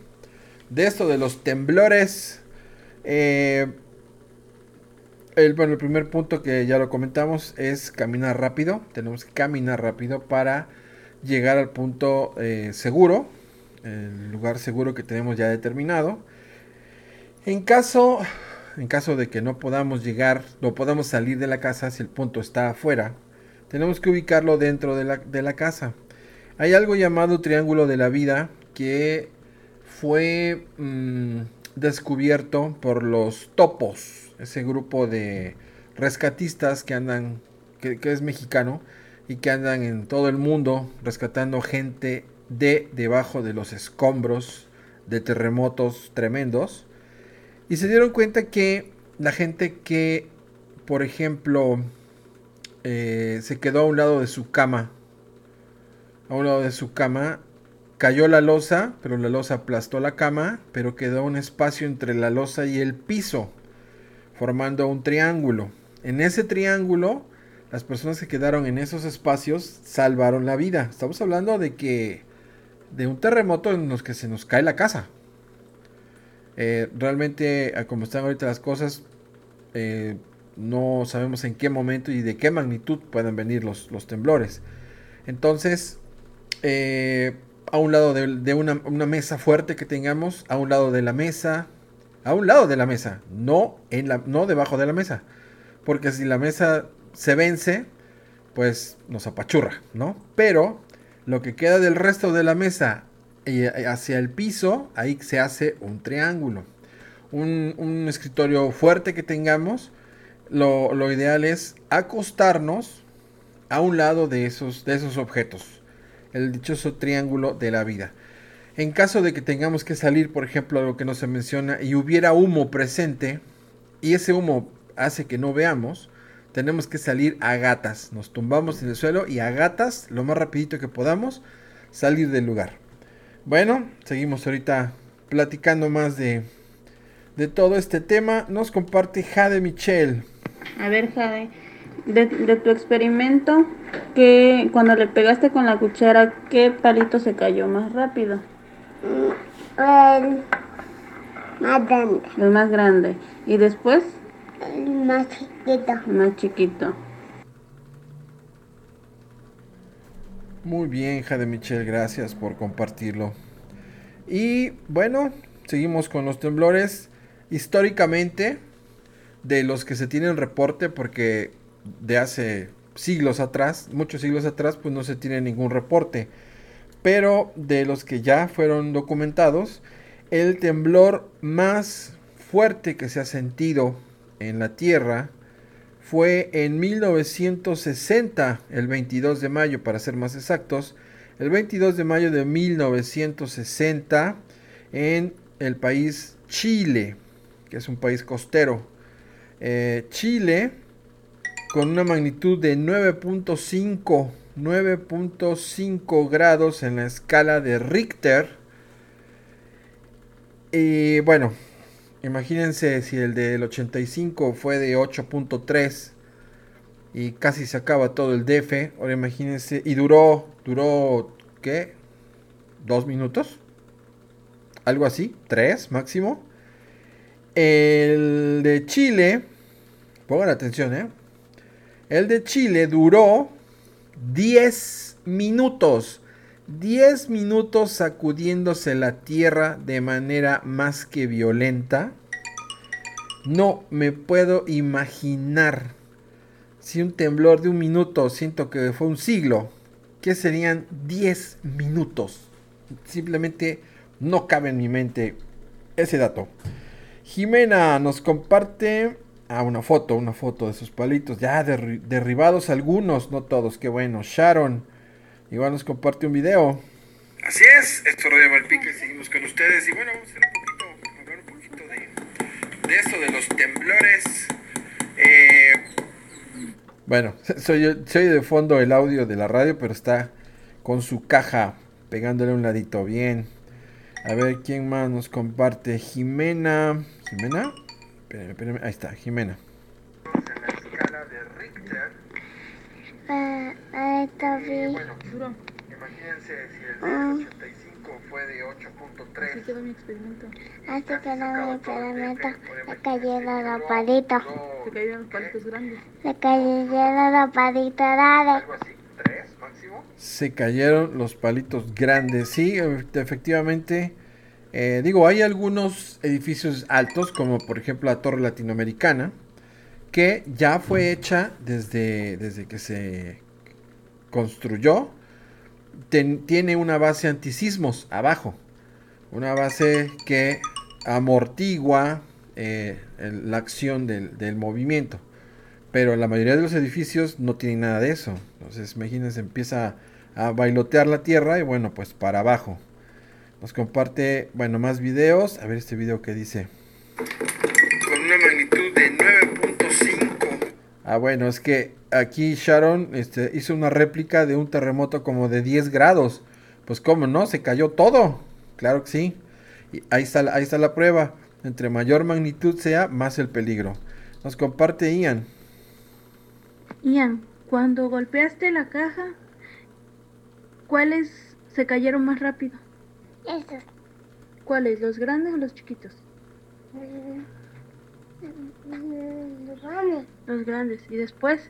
de esto, de los temblores. Eh, el, bueno, el primer punto que ya lo comentamos es caminar rápido. Tenemos que caminar rápido para llegar al punto eh, seguro, el lugar seguro que tenemos ya determinado. En caso, en caso de que no podamos llegar, no podamos salir de la casa si el punto está afuera, tenemos que ubicarlo dentro de la, de la casa. Hay algo llamado triángulo de la vida que fue mmm, descubierto por los topos, ese grupo de rescatistas que andan, que, es mexicano y que andan en todo el mundo rescatando gente de debajo de los escombros de terremotos tremendos. Y se dieron cuenta que la gente que, por ejemplo, eh, se quedó a un lado de su cama, a un lado de su cama, cayó la losa, pero la losa aplastó la cama, pero quedó un espacio entre la losa y el piso, formando un triángulo. En ese triángulo, las personas que quedaron en esos espacios salvaron la vida. Estamos hablando de que de un terremoto en los que se nos cae la casa. Eh, realmente, como están ahorita las cosas, eh, no sabemos en qué momento y de qué magnitud pueden venir los, los temblores. Entonces, eh, a un lado de, de una, una, mesa fuerte que tengamos, a un lado de la mesa, a un lado de la mesa, no, en la, no debajo de la mesa. Porque si la mesa se vence, pues nos apachurra, ¿no? Pero lo que queda del resto de la mesa y hacia el piso, ahí se hace un triángulo. Un, un escritorio fuerte que tengamos, lo, lo, ideal es acostarnos a un lado de esos, de esos objetos. El dichoso triángulo de la vida. En caso de que tengamos que salir, por ejemplo, a lo que no se menciona, y hubiera humo presente, y ese humo hace que no veamos, tenemos que salir a gatas. Nos tumbamos en el suelo y a gatas, lo más rapidito que podamos, salir del lugar. Bueno, seguimos ahorita platicando más de, de todo este tema. Nos comparte Jade Michel. A ver, Jade, de, de, tu experimento, que cuando le pegaste con la cuchara, ¿qué palito se cayó más rápido? El más grande. El más grande. ¿Y después? El más chiquito. El más chiquito. Muy bien, Jade Michel, gracias por compartirlo. Y bueno, seguimos con los temblores. Históricamente, de los que se tienen reporte, porque de hace siglos atrás, muchos siglos atrás, pues no se tiene ningún reporte. Pero de los que ya fueron documentados, el temblor más fuerte que se ha sentido en la Tierra fue en 1960, el 22 de mayo para ser más exactos, el 22 de mayo de 1960 en el país Chile, que es un país costero. Eh, Chile, con una magnitud de 9.5, 9.5 grados en la escala de Richter. Y bueno, imagínense si el del 85 fue de 8.3 y casi se acaba todo el DF. Ahora imagínense, y duró, duró, ¿qué? ¿Dos minutos? Algo así, tres máximo. El de Chile, pongan atención, ¿eh? El de Chile duró 10 minutos. 10 minutos sacudiéndose la tierra de manera más que violenta. No me puedo imaginar si un temblor de un minuto, siento que fue un siglo, que serían 10 minutos. Simplemente no cabe en mi mente ese dato. Jimena nos comparte ah, una foto, una foto de sus palitos. Ya derri- derribados algunos, no todos, qué bueno. Sharon igual nos comparte un video. Así es, esto es Radio Malpica y seguimos con ustedes. Y bueno, vamos a hacer un poquito, hablar un poquito de, de eso, de los temblores. Eh, bueno, soy, soy de fondo el audio de la radio, pero está con su caja pegándole un ladito. Bien. A ver quién más nos comparte. Jimena. ¿Jimena? Espérame, espérame. Ahí está, Jimena. Eh, eh, Toby. Imagínense si el Ah. 85 fue de 8.3. Así quedó mi experimento. Así que no me experimento. Le cayeron los palitos. Se cayeron los palitos grandes. Le cayeron los palitos dale. Se cayeron los palitos grandes. Sí, efectivamente. Eh, digo, hay algunos edificios altos, como por ejemplo la Torre Latinoamericana, que ya fue hecha desde, desde que se construyó. Tiene una base antisismos abajo. Una base que amortigua eh, la acción del, del movimiento. Pero la mayoría de los edificios no tienen nada de eso. Entonces, imagínense, empieza a bailotear la tierra y bueno, pues para abajo. Nos comparte, bueno, más videos. A ver este video que dice. Con una magnitud de 9.5. Ah, bueno, es que aquí Sharon este, hizo una réplica de un terremoto como de 10 grados. Pues cómo no, se cayó todo. Claro que sí. Y ahí está, la- ahí está la prueba. Entre mayor magnitud sea, más el peligro. Nos comparte Ian. Ian, cuando golpeaste la caja, ¿cuáles se cayeron más rápido? Esos. ¿Cuáles? ¿Los grandes o los chiquitos? Los grandes Los grandes. ¿Y después?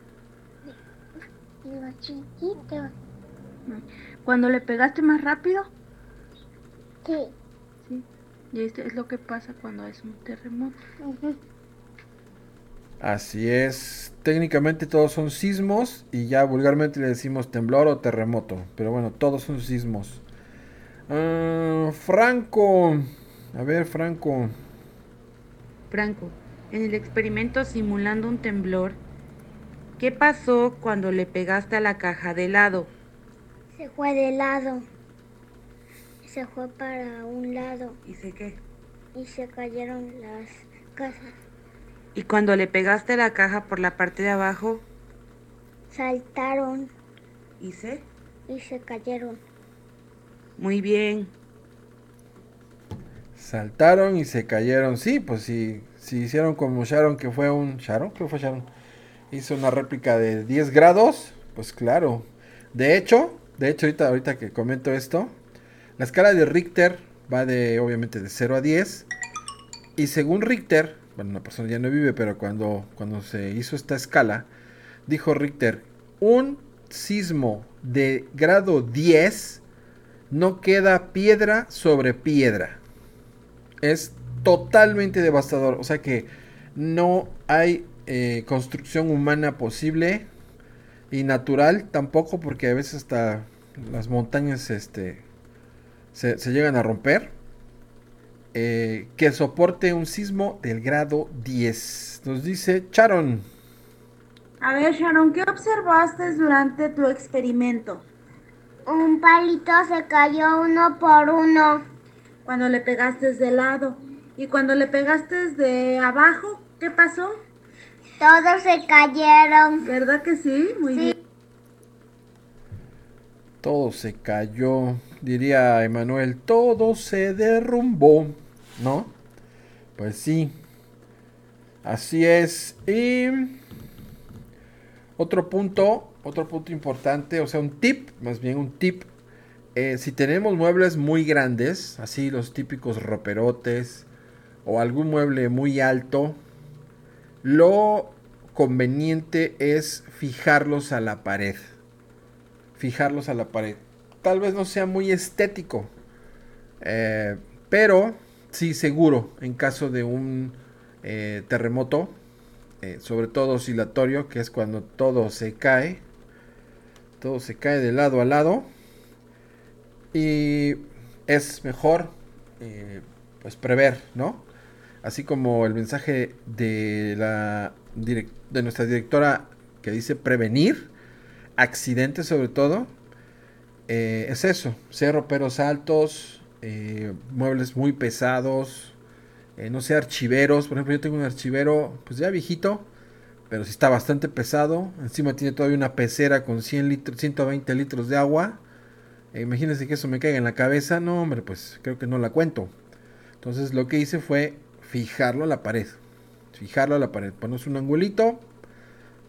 los chiquitos. Cuando le pegaste más rápido, Sí. sí. Y esto es lo que pasa cuando es un terremoto. Así es. Técnicamente todos son sismos y ya vulgarmente le decimos temblor o terremoto. Pero bueno, todos son sismos. Ah, Franco. A ver, Franco. Franco, en el experimento simulando un temblor, ¿qué pasó cuando le pegaste a la caja de helado? Se fue de lado. Se fue para un lado ¿Y sé qué? y se cayeron las casas. Y cuando le pegaste a la caja por la parte de abajo, Saltaron ¿y sé? y se cayeron. Muy bien. Saltaron y se cayeron. Sí, pues si, si hicieron como Sharon, que fue un... Sharon, creo que fue Sharon. Hizo una réplica de 10 grados. Pues claro. De hecho, de hecho ahorita, ahorita que comento esto, la escala de Richter va de obviamente de 0 a 10. Y según Richter, bueno, una persona ya no vive, pero cuando, cuando se hizo esta escala, dijo Richter, un sismo de grado 10 no queda piedra sobre piedra. es totalmente devastador. O sea que no hay eh, construcción humana posible y natural tampoco porque a veces hasta las montañas este, se, llegan a romper. eh, que soporte un sismo del grado 10. Nos dice Charon. A ver, Sharon, ¿qué observaste durante tu experimento? Un palito se cayó uno por uno. Cuando le pegaste de lado. Y cuando le pegaste de abajo, ¿qué pasó? Todos se cayeron. ¿Verdad que sí? Muy bien. Todo se cayó, diría Emanuel, todo se derrumbó, ¿no? Pues sí, así es. Y otro punto, otro punto importante, o sea, un tip, más bien un tip. eh, si tenemos muebles muy grandes, así los típicos roperotes, o algún mueble muy alto, lo conveniente es fijarlos a la pared fijarlos a la pared. Tal vez no sea muy estético, eh, pero sí seguro en caso de un eh, terremoto, sobre todo oscilatorio, que es cuando todo se cae, todo se cae de lado a lado y es mejor eh, pues prever, ¿no? Así como el mensaje de la de nuestra directora que dice prevenir accidentes sobre todo, eh, es eso, ser roperos altos, eh, muebles muy pesados, no sé, archiveros, por ejemplo yo tengo un archivero pues ya viejito, pero sí está bastante pesado, encima tiene todavía una pecera con 100 litros, 120 litros de agua, Eh, imagínense que eso me caiga en la cabeza, no hombre, pues creo que no la cuento. Entonces lo que hice fue fijarlo a la pared, fijarlo a la pared, pones un angulito,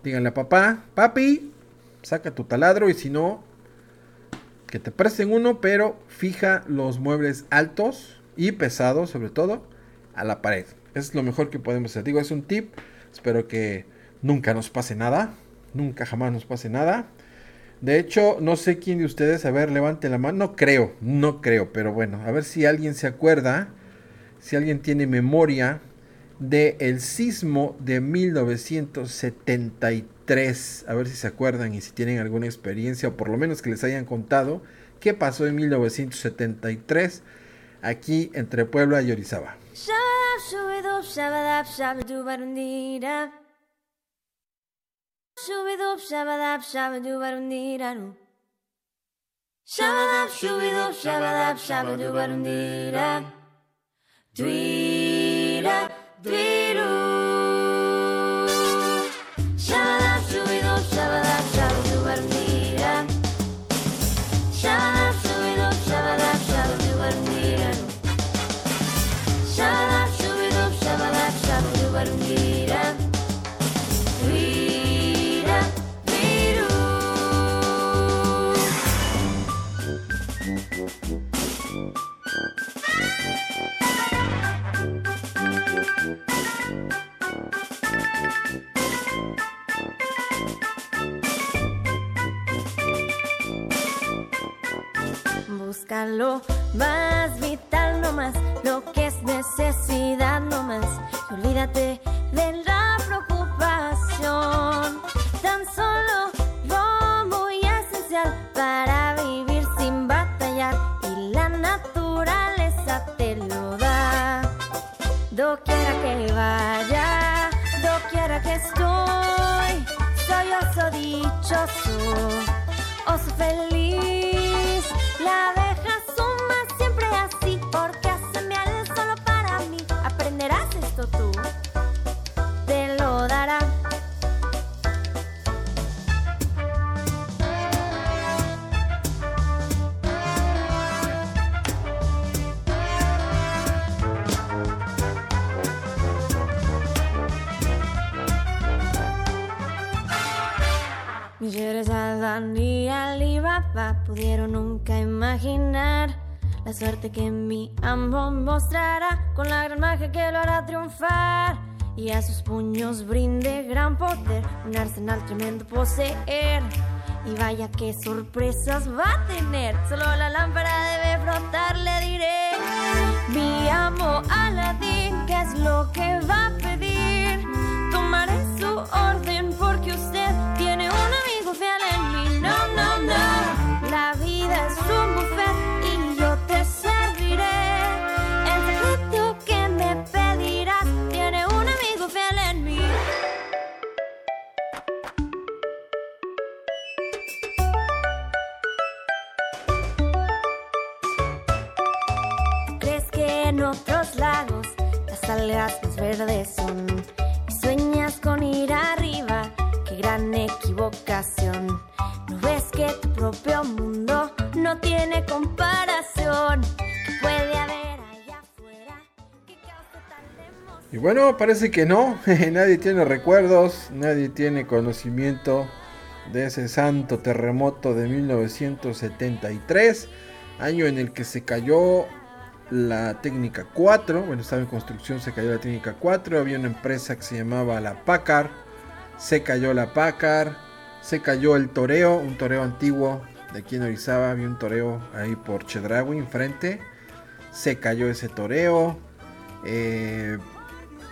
díganle a papá, papi, saca tu taladro y si no, que te presten uno, pero fija los muebles altos y pesados sobre todo a la pared. Es lo mejor que podemos hacer. Digo, es un tip. Espero que nunca nos pase nada. Nunca jamás nos pase nada. De hecho, no sé quién de ustedes, a ver, levante la mano. No creo, no creo, pero bueno, a ver si alguien se acuerda, si alguien tiene memoria de el sismo de 1973. A ver si se acuerdan y si tienen alguna experiencia o por lo menos que les hayan contado qué pasó en 1973 aquí entre Puebla y Orizaba. Shubidub, shabadab, shabadubarundira. Shubidub, shabadab, shabadubarundiraru. Shabadab, shubidub, shabadab, shabadubarundira. Dwira, dwiru. Busca lo más vital nomás, lo que es necesidad nomás. Y olvídate de suerte que mi amo mostrará con la gran magia que lo hará triunfar y a sus puños brinde gran poder, un arsenal tremendo poseer. Y vaya qué sorpresas va a tener, solo la lámpara debe frotar, le diré. Mi amo Aladdin, ¿qué es lo que va a pedir? Tomaré su orden porque usted bueno, parece que no. nadie tiene recuerdos, nadie tiene conocimiento de ese santo terremoto de 1973, año en el que se cayó la técnica 4. Bueno, estaba en construcción, se cayó la técnica 4. Había una empresa que se llamaba la Packard. Se cayó la Packard. Se cayó el toreo, un toreo antiguo de aquí en Orizaba. Había un toreo ahí por Chedraui enfrente. Se cayó ese toreo. Eh,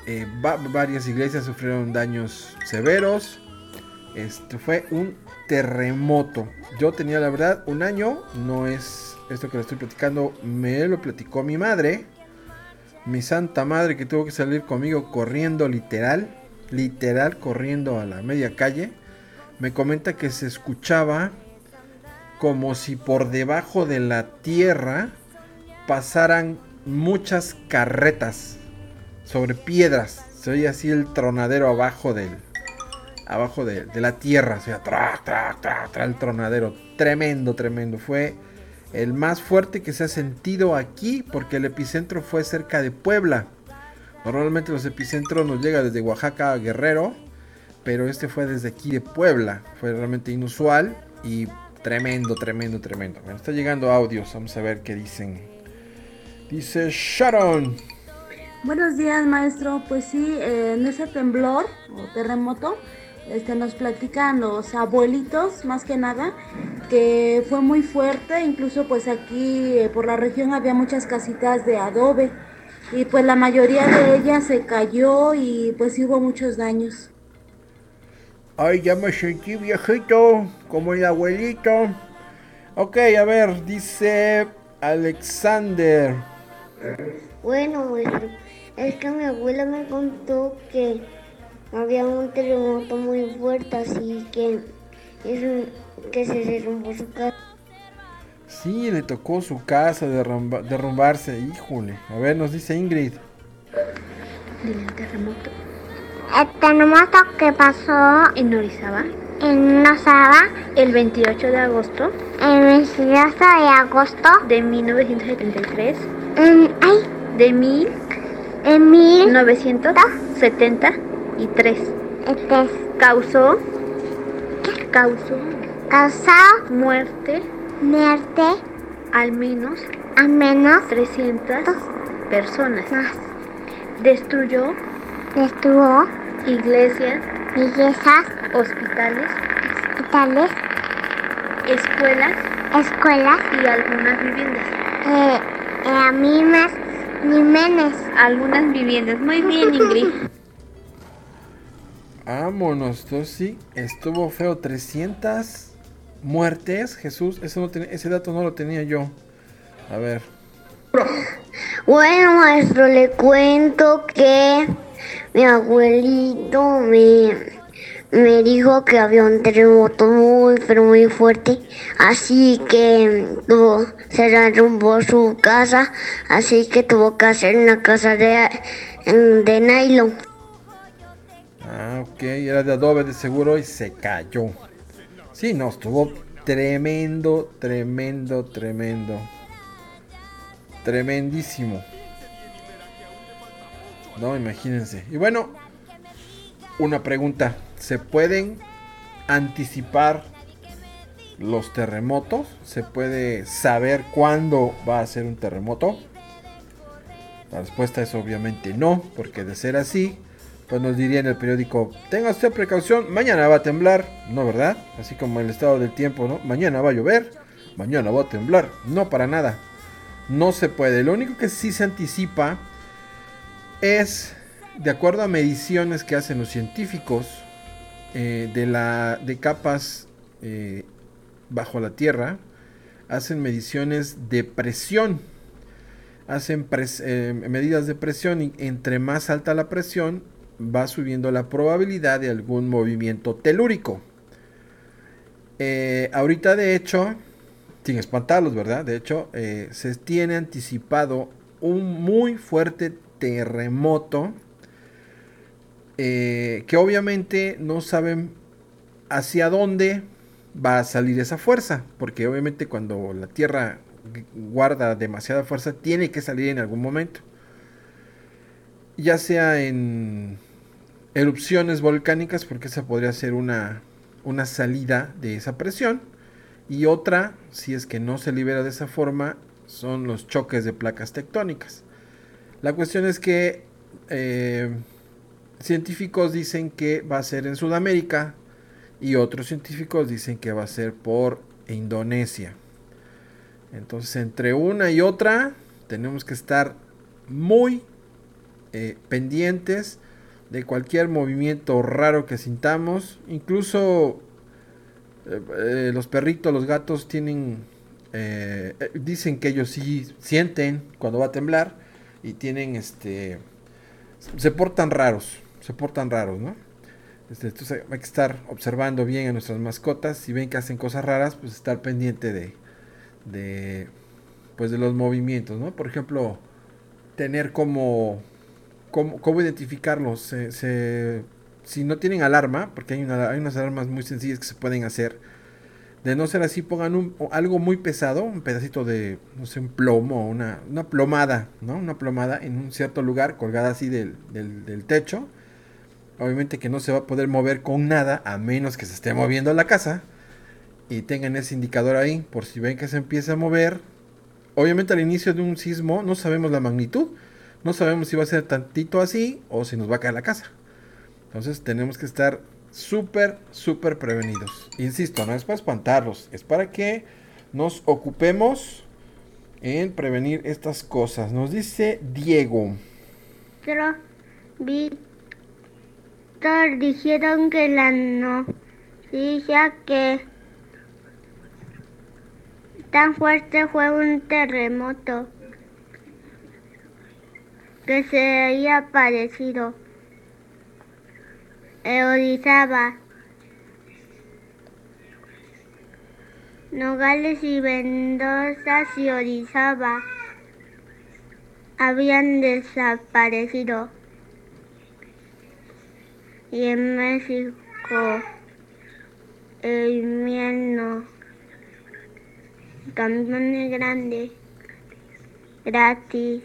eh, va- varias iglesias sufrieron daños severos. Este fue un terremoto. Yo tenía la verdad un año, no es esto que le estoy platicando, me lo platicó mi madre. Mi santa madre que tuvo que salir conmigo corriendo literal, literal corriendo a la media calle. Me comenta que se escuchaba como si por debajo de la tierra pasaran muchas carretas sobre piedras. Se oía así el tronadero abajo del, abajo de, de la tierra. O sea, tra, tra, tra, tra, el tronadero. Tremendo, tremendo. Fue el más fuerte que se ha sentido aquí porque el epicentro fue cerca de Puebla. Normalmente los epicentros nos llega desde Oaxaca a Guerrero, pero este fue desde aquí de Puebla. Fue realmente inusual y tremendo, tremendo, tremendo. Bueno, está llegando audios, vamos a ver qué dicen. Dice Sharon. Buenos días, maestro. Pues sí, eh, en ese temblor o terremoto, este, nos platican los abuelitos, más que nada, que fue muy fuerte. Incluso, pues aquí eh, por la región había muchas casitas de adobe y pues la mayoría de ellas se cayó y pues sí hubo muchos daños. Ay, ya me sentí viejito, como el abuelito. Ok, a ver, dice Alexander. Bueno, maestro, es que mi abuela me contó que había un terremoto muy fuerte, así que, es un- que se derrumbó su casa. Sí, le tocó su casa derrumba- derrumbarse, híjole. A ver, nos dice Ingrid. Del terremoto. El terremoto que pasó En Orizaba. en Nosaba El 28 de agosto el 28 de agosto de 1973. en, ay, De mil en 1973. Este, Causó. Causó causó muerte muerte al menos a menos 300 personas. más. Destruyó Destruyó iglesias, iglesias, hospitales, hospitales, escuelas escuelas, y algunas viviendas. eh, eh, a mismas Jiménez. Algunas viviendas. Muy bien, Ingrid. Vámonos, entonces sí, estuvo feo. 300 muertes, Jesús. Eso no tenía- ese dato no lo tenía yo. A ver. Bueno, maestro, le cuento que mi abuelito me, me dijo que había un terremoto muy, pero muy fuerte. Así que tuvo, se derrumbó su casa. Así que tuvo que hacer una casa de, de nylon. Ah, ok, era de adobe de seguro y se cayó. Sí, no, estuvo tremendo, tremendo, tremendo. Tremendísimo. No, imagínense. Y bueno, una pregunta. ¿Se pueden anticipar los terremotos? ¿Se puede saber cuándo va a ser un terremoto? La respuesta es obviamente no, porque de ser así, pues nos diría en el periódico, tenga usted precaución, mañana va a temblar, ¿no verdad? Así como el estado del tiempo, ¿no? Mañana va a llover, mañana va a temblar, no para nada. no se puede. Lo único que sí se anticipa es, de acuerdo a mediciones que hacen los científicos eh, de, la, de capas eh, bajo la Tierra, hacen mediciones de presión. Hacen eh, medidas de presión y entre más alta la presión, va subiendo la probabilidad de algún movimiento telúrico. ahorita de hecho, sin espantarlos, ¿verdad? De hecho, se tiene anticipado un muy fuerte terremoto eh, que obviamente no saben hacia dónde va a salir esa fuerza, porque obviamente cuando la Tierra guarda demasiada fuerza tiene que salir en algún momento, ya sea en erupciones volcánicas, porque esa podría ser una, una salida de esa presión, y otra, si es que no se libera de esa forma, son los choques de placas tectónicas. La cuestión es que eh, científicos dicen que va a ser en Sudamérica y otros científicos dicen que va a ser por Indonesia. Entonces, entre una y otra, tenemos que estar muy eh, pendientes de cualquier movimiento raro que sintamos. Incluso eh, los perritos, los gatos tienen, dicen que ellos sí sienten cuando va a temblar y tienen este se portan raros, se portan raros, ¿no? Este, entonces hay que estar observando bien a nuestras mascotas. Si ven que hacen cosas raras, pues estar pendiente de, de pues de los movimientos, ¿no? Por ejemplo, tener como cómo, identificarlos. Si no tienen alarma, porque hay, una, hay unas alarmas muy sencillas que se pueden hacer de no ser así, pongan un, algo muy pesado, un pedacito de, no sé, un plomo, una, una plomada, ¿no? Una plomada en un cierto lugar, colgada así del, del, techo. Obviamente que no se va a poder mover con nada, a menos que se esté moviendo la casa. Y tengan ese indicador ahí, por si ven que se empieza a mover. Obviamente al inicio de un sismo no sabemos la magnitud. No sabemos si va a ser tantito así o si nos va a caer la casa. Entonces tenemos que estar súper, súper prevenidos. Insisto, no es para espantarlos, es para que nos ocupemos en prevenir estas cosas. Nos dice Diego. Dijeron que la noticia que tan fuerte fue un terremoto que se había aparecido. Eodizaba. Nogales y Mendoza y Orizaba habían desaparecido. Y en México el invierno camiones grande gratis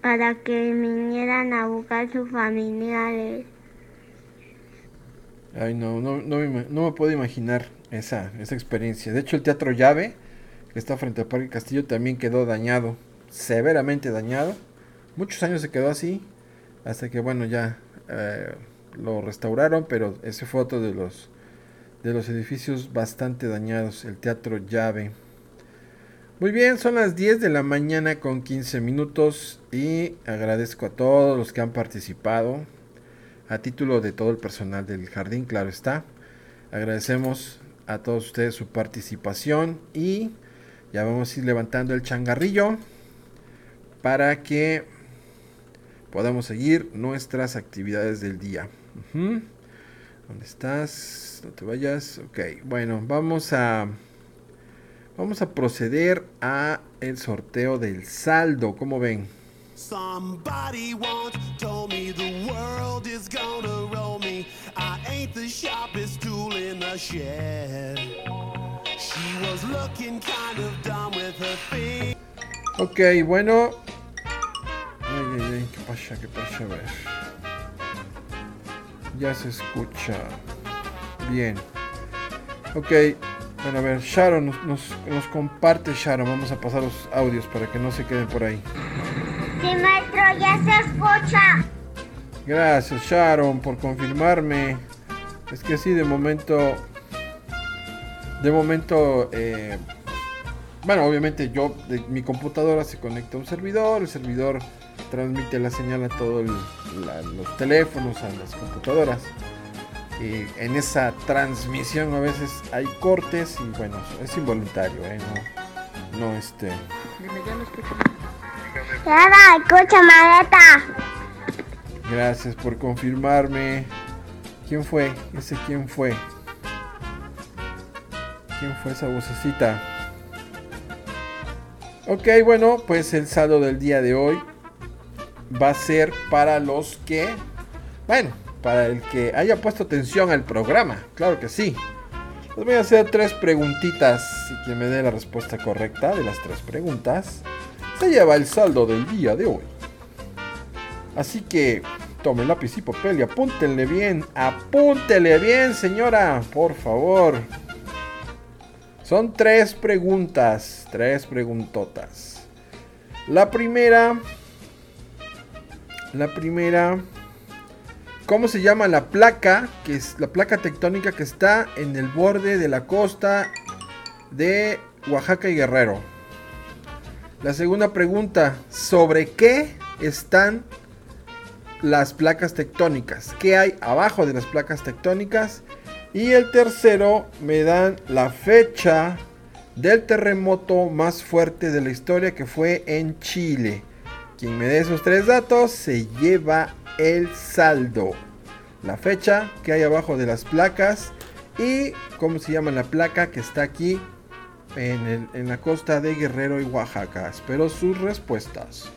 para que vinieran a buscar sus familiares. Ay, no, no, no, me, no me puedo imaginar esa, esa experiencia. De hecho, el Teatro Llave, que está frente al Parque Castillo, también quedó dañado, severamente dañado. Muchos años se quedó así, hasta que, bueno, ya eh, lo restauraron, pero ese fue otro de los, de los edificios bastante dañados, el Teatro Llave. Muy bien, son las 10 de la mañana con 15 minutos y agradezco a todos los que han participado a título de todo el personal del jardín, claro está. Agradecemos a todos ustedes su participación y ya vamos a ir levantando el changarrillo para que podamos seguir nuestras actividades del día. ¿Dónde estás? No te vayas. Ok, bueno, vamos a Vamos a proceder a el sorteo del saldo, ¿cómo ven? Somebody once told me the world is gonna roll me. I ain't the sharpest tool in the shed. She was looking kind of dumb with her feet. Ok, bueno. Ay, ay, ay, ¿qué pasa? ¿Qué pasa? A ver. Ya se escucha. Bien. Ok, bueno, a ver, Sharon nos, comparte Sharon. Vamos a pasar los audios para que no se queden por ahí. Sí, maestro, ya se escucha. Gracias, Sharon, por confirmarme. Es que sí, de momento. De momento. Eh, bueno, obviamente yo, de mi computadora se conecta a un servidor, el servidor transmite la señal a todos los teléfonos, a las computadoras. Y en esa transmisión a veces hay cortes y bueno, es involuntario, ¿eh? No, no este... Nada, escucha maleta. Gracias por confirmarme. ¿Quién fue? Ese quién fue. ¿Quién fue esa vocecita? Ok, bueno, pues el saldo del día de hoy va a ser para los que, bueno, para el que haya puesto atención al programa, claro que sí. Les voy a hacer tres preguntitas y quien me dé la respuesta correcta de las tres preguntas se lleva el saldo del día de hoy. Así que tomen lápiz y papel y apúntenle bien, apúntenle bien señora, por favor. Son tres preguntas, tres preguntotas. La primera, la primera, ¿cómo se llama la placa? Que es la placa tectónica que está en el borde de la costa de Oaxaca y Guerrero. La segunda pregunta, ¿sobre qué están las placas tectónicas? ¿Qué hay abajo de las placas tectónicas? Y el tercero, me dan la fecha del terremoto más fuerte de la historia que fue en Chile. Quien me dé esos tres datos se lleva el saldo. La fecha que hay abajo de las placas y cómo se llama la placa que está aquí en, la costa de Guerrero y Oaxaca. Espero sus respuestas.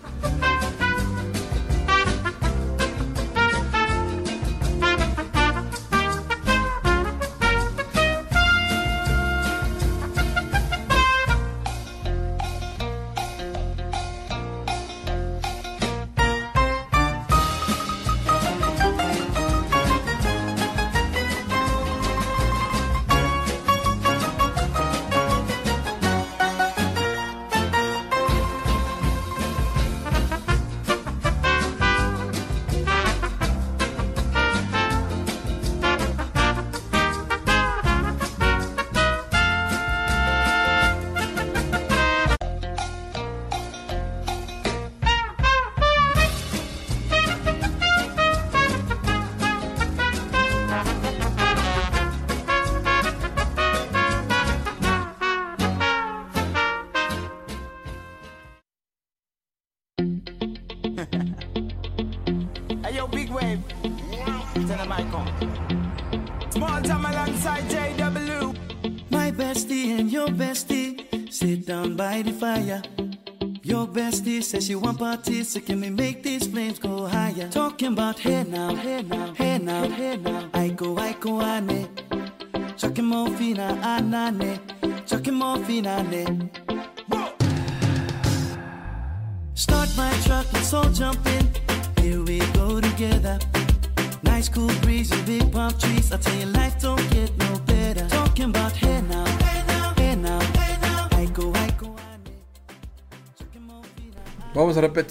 Says she want parties, so can we make these flames go higher? Talking about hey now, hey now,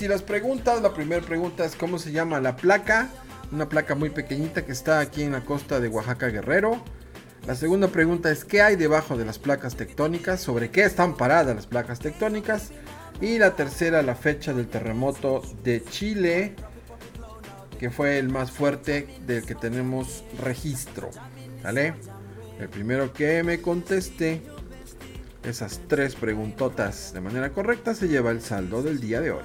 Las preguntas. La primera pregunta es cómo se llama la placa. Una placa muy pequeñita que está aquí en la costa de Oaxaca Guerrero. La segunda pregunta es qué hay debajo de las placas tectónicas, sobre qué están paradas las placas tectónicas. Y la tercera, la fecha del terremoto de Chile, que fue el más fuerte del que tenemos registro. ¿Vale? El primero que me conteste esas tres preguntotas de manera correcta se lleva el saldo del día de hoy.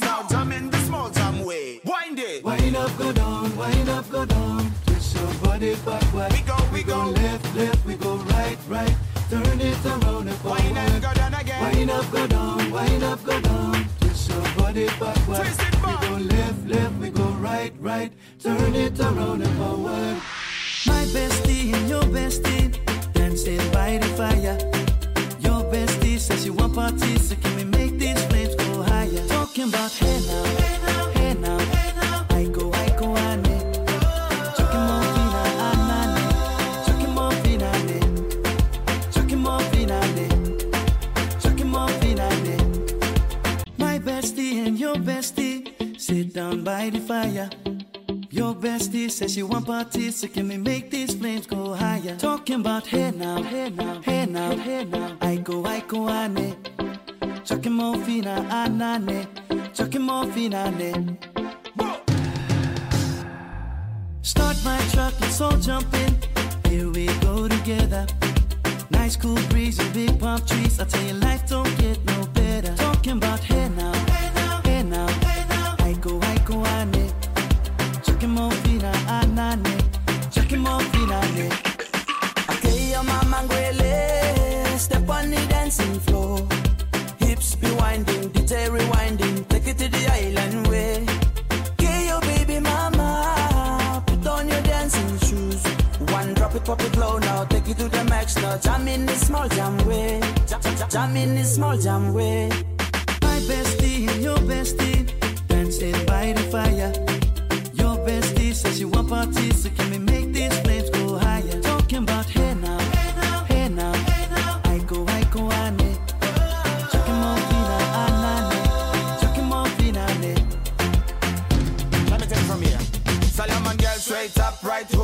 now, jam in the small jam way. Wind it. Wind up, go down, wind up, go down. Twist your body backward. We go, we, we go. go. Left, left, we go right, right. Turn it around and forward. Wind up, go down again. Wind up, go down, wind up, go down. Twist your body backward. Twist it back. We go left, left, we go right, right. Turn it around and forward. My bestie and your bestie dancing by the fire. Your bestie says you want parties, so can we make Talking about hey now, hey now, hey now. I go, I go, ane. Chucking more fina, anane. Chucking more fina, ane. Chucking more fina, ane. Chucking more fina, ane. My bestie and your bestie sit down by the fire. Your bestie says she want parties, so can we make these flames go higher? Talking about hey now, hey now, hey now, hey now. I go, I go, ane. Chucking more anane. Chucking more ane. Start my truck, let's all jump in. Here we go together. Nice cool breeze and big palm trees. I tell you, life don't get no better. Talking about hey now, hey now, hey now, hey now. I go, I go, fina, anane. Chucking more fina, ane. Okay, your mama step on the dancing floor. One drop it, pop it low now, take it to the max now. Jam in the small jam way, jam, jam, in the small jam way. My bestie and your bestie dancing by the fire. Your bestie says she want parties, so can we make these flames go higher? Talking about hey now,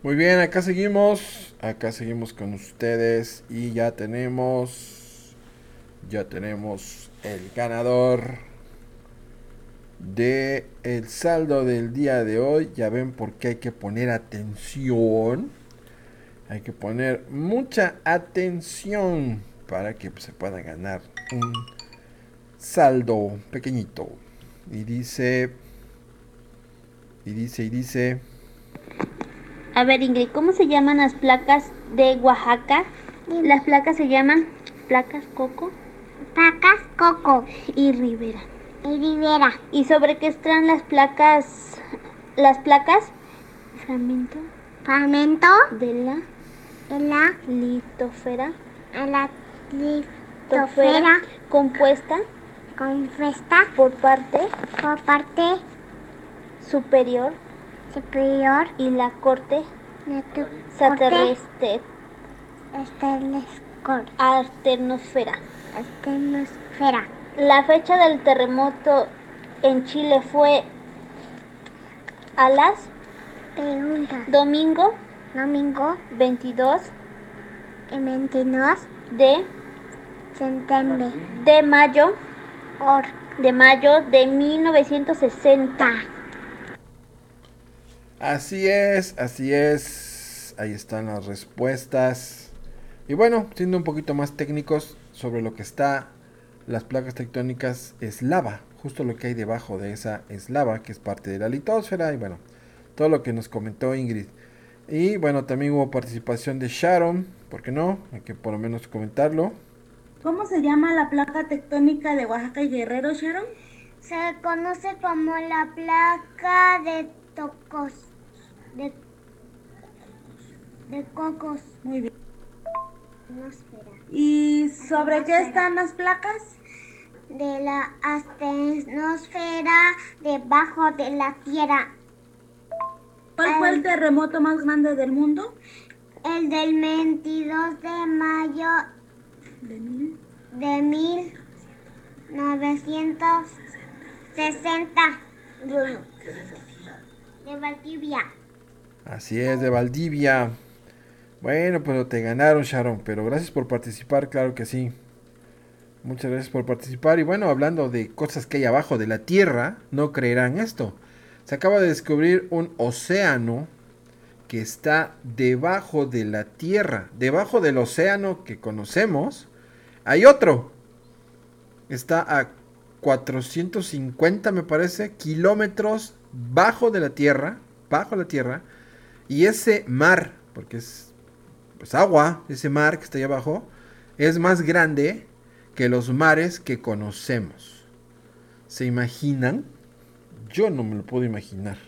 Muy bien, acá seguimos. Acá seguimos con ustedes. Y ya tenemos. Ya tenemos el ganador de el saldo del día de hoy. Ya ven por qué hay que poner atención. Hay que poner mucha atención para que pues, se pueda ganar un saldo pequeñito. Y dice. Y dice, y dice. A ver, Ingrid, ¿cómo se llaman las placas de Oaxaca? Las placas se llaman placas Coco. Placas Coco. Y Rivera. Y Rivera. ¿Y sobre qué están las placas? Las placas. Fragmento. Fragmento. De la. De la. Litosfera. A la Litosfera. Compuesta. Compuesta. Por parte. Por parte Superior. Superior. Y la corte. De tu. Artenosfera. Astenosfera. La fecha del terremoto en Chile fue a las Pregunta. domingo Domingo 22 y 22 de, septiembre. de mayo Or. de mayo de 1960. Así es, así es. Ahí están las respuestas. Y bueno, siendo un poquito más técnicos sobre lo que está las placas tectónicas es lava, justo lo que hay debajo de esa es lava, que es parte de la litosfera y bueno, todo lo que nos comentó Ingrid. Y bueno, también hubo participación de Sharon, ¿por qué no? Hay que por lo menos comentarlo. ¿Cómo se llama la placa tectónica de Oaxaca y Guerrero, Sharon? Se conoce como la placa de tocos. De, de cocos. Muy bien. ¿Y sobre qué están las placas? De la astenosfera debajo de la Tierra. ¿Cuál fue el terremoto más grande del mundo? El del 22 de mayo ¿De mil? de 1960. De Valdivia. Así es, de Valdivia. Bueno, pues te ganaron, Sharon, pero gracias por participar, claro que sí. Muchas gracias por participar. Y bueno, hablando de cosas que hay abajo de la Tierra, no creerán esto. Se acaba de descubrir un océano que está debajo de la Tierra. Debajo del océano que conocemos, hay otro. Está a 450, me parece, kilómetros bajo de la Tierra. Bajo la Tierra. Y ese mar, porque es pues, agua, ese mar que está ahí abajo, es más grande que los mares que conocemos. ¿Se imaginan? Yo no me lo puedo imaginar.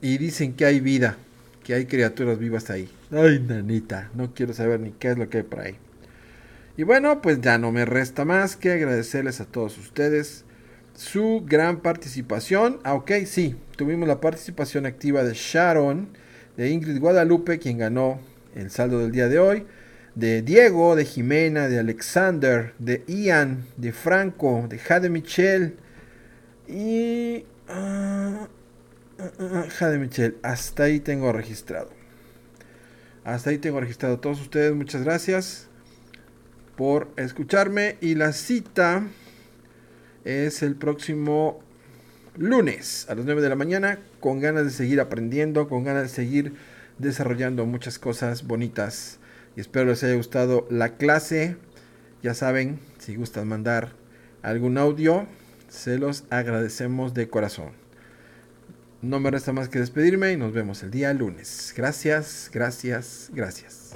Y dicen que hay vida, que hay criaturas vivas ahí. Ay, nanita, no quiero saber ni qué es lo que hay por ahí. Y bueno, pues ya no me resta más que agradecerles a todos ustedes su gran participación. Ah, ok, sí, tuvimos la participación activa de Sharon, de Ingrid Guadalupe, quien ganó el saldo del día de hoy, de Diego, de Jimena, de Alexander, de Ian, de Franco, de Jade Michel y... ah, ah, ah, Jade Michel, hasta ahí tengo registrado. Hasta ahí tengo registrado a todos ustedes, muchas gracias por escucharme y la cita es el próximo lunes a las 9 de la mañana con ganas de seguir aprendiendo, con ganas de seguir desarrollando muchas cosas bonitas y espero les haya gustado la clase. Ya saben, si gustan mandar algún audio, se los agradecemos de corazón. No me resta más que despedirme y nos vemos el día lunes. Gracias, gracias, gracias.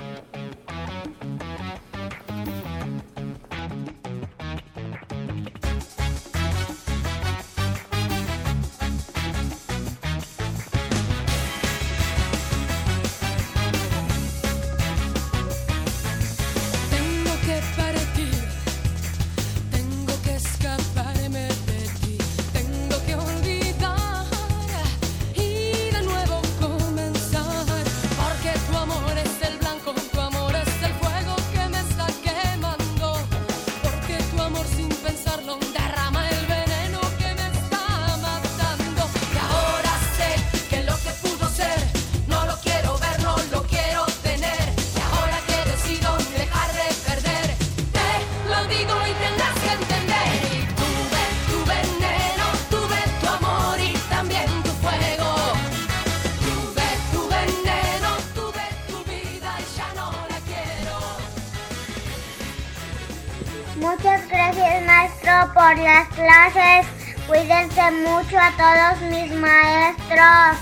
Mucho a todos mis maestros.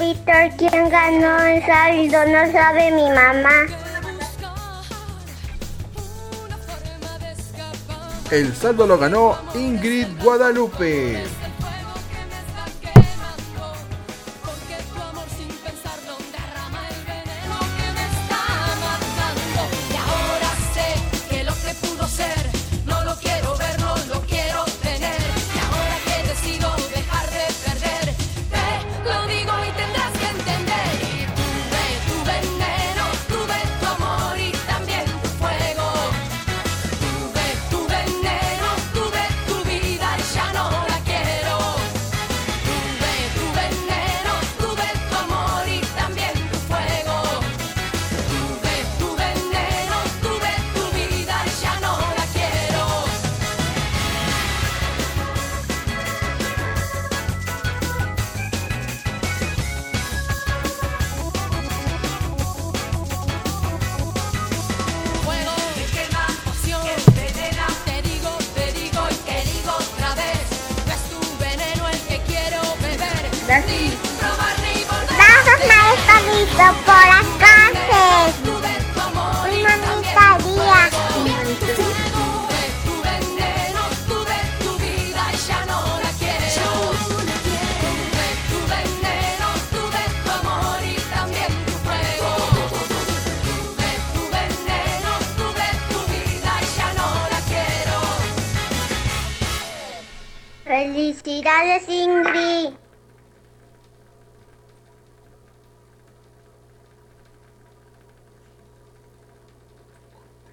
Víctor, ¿quién ganó el saldo? No sabe mi mamá. El saldo lo ganó Ingrid Guadalupe.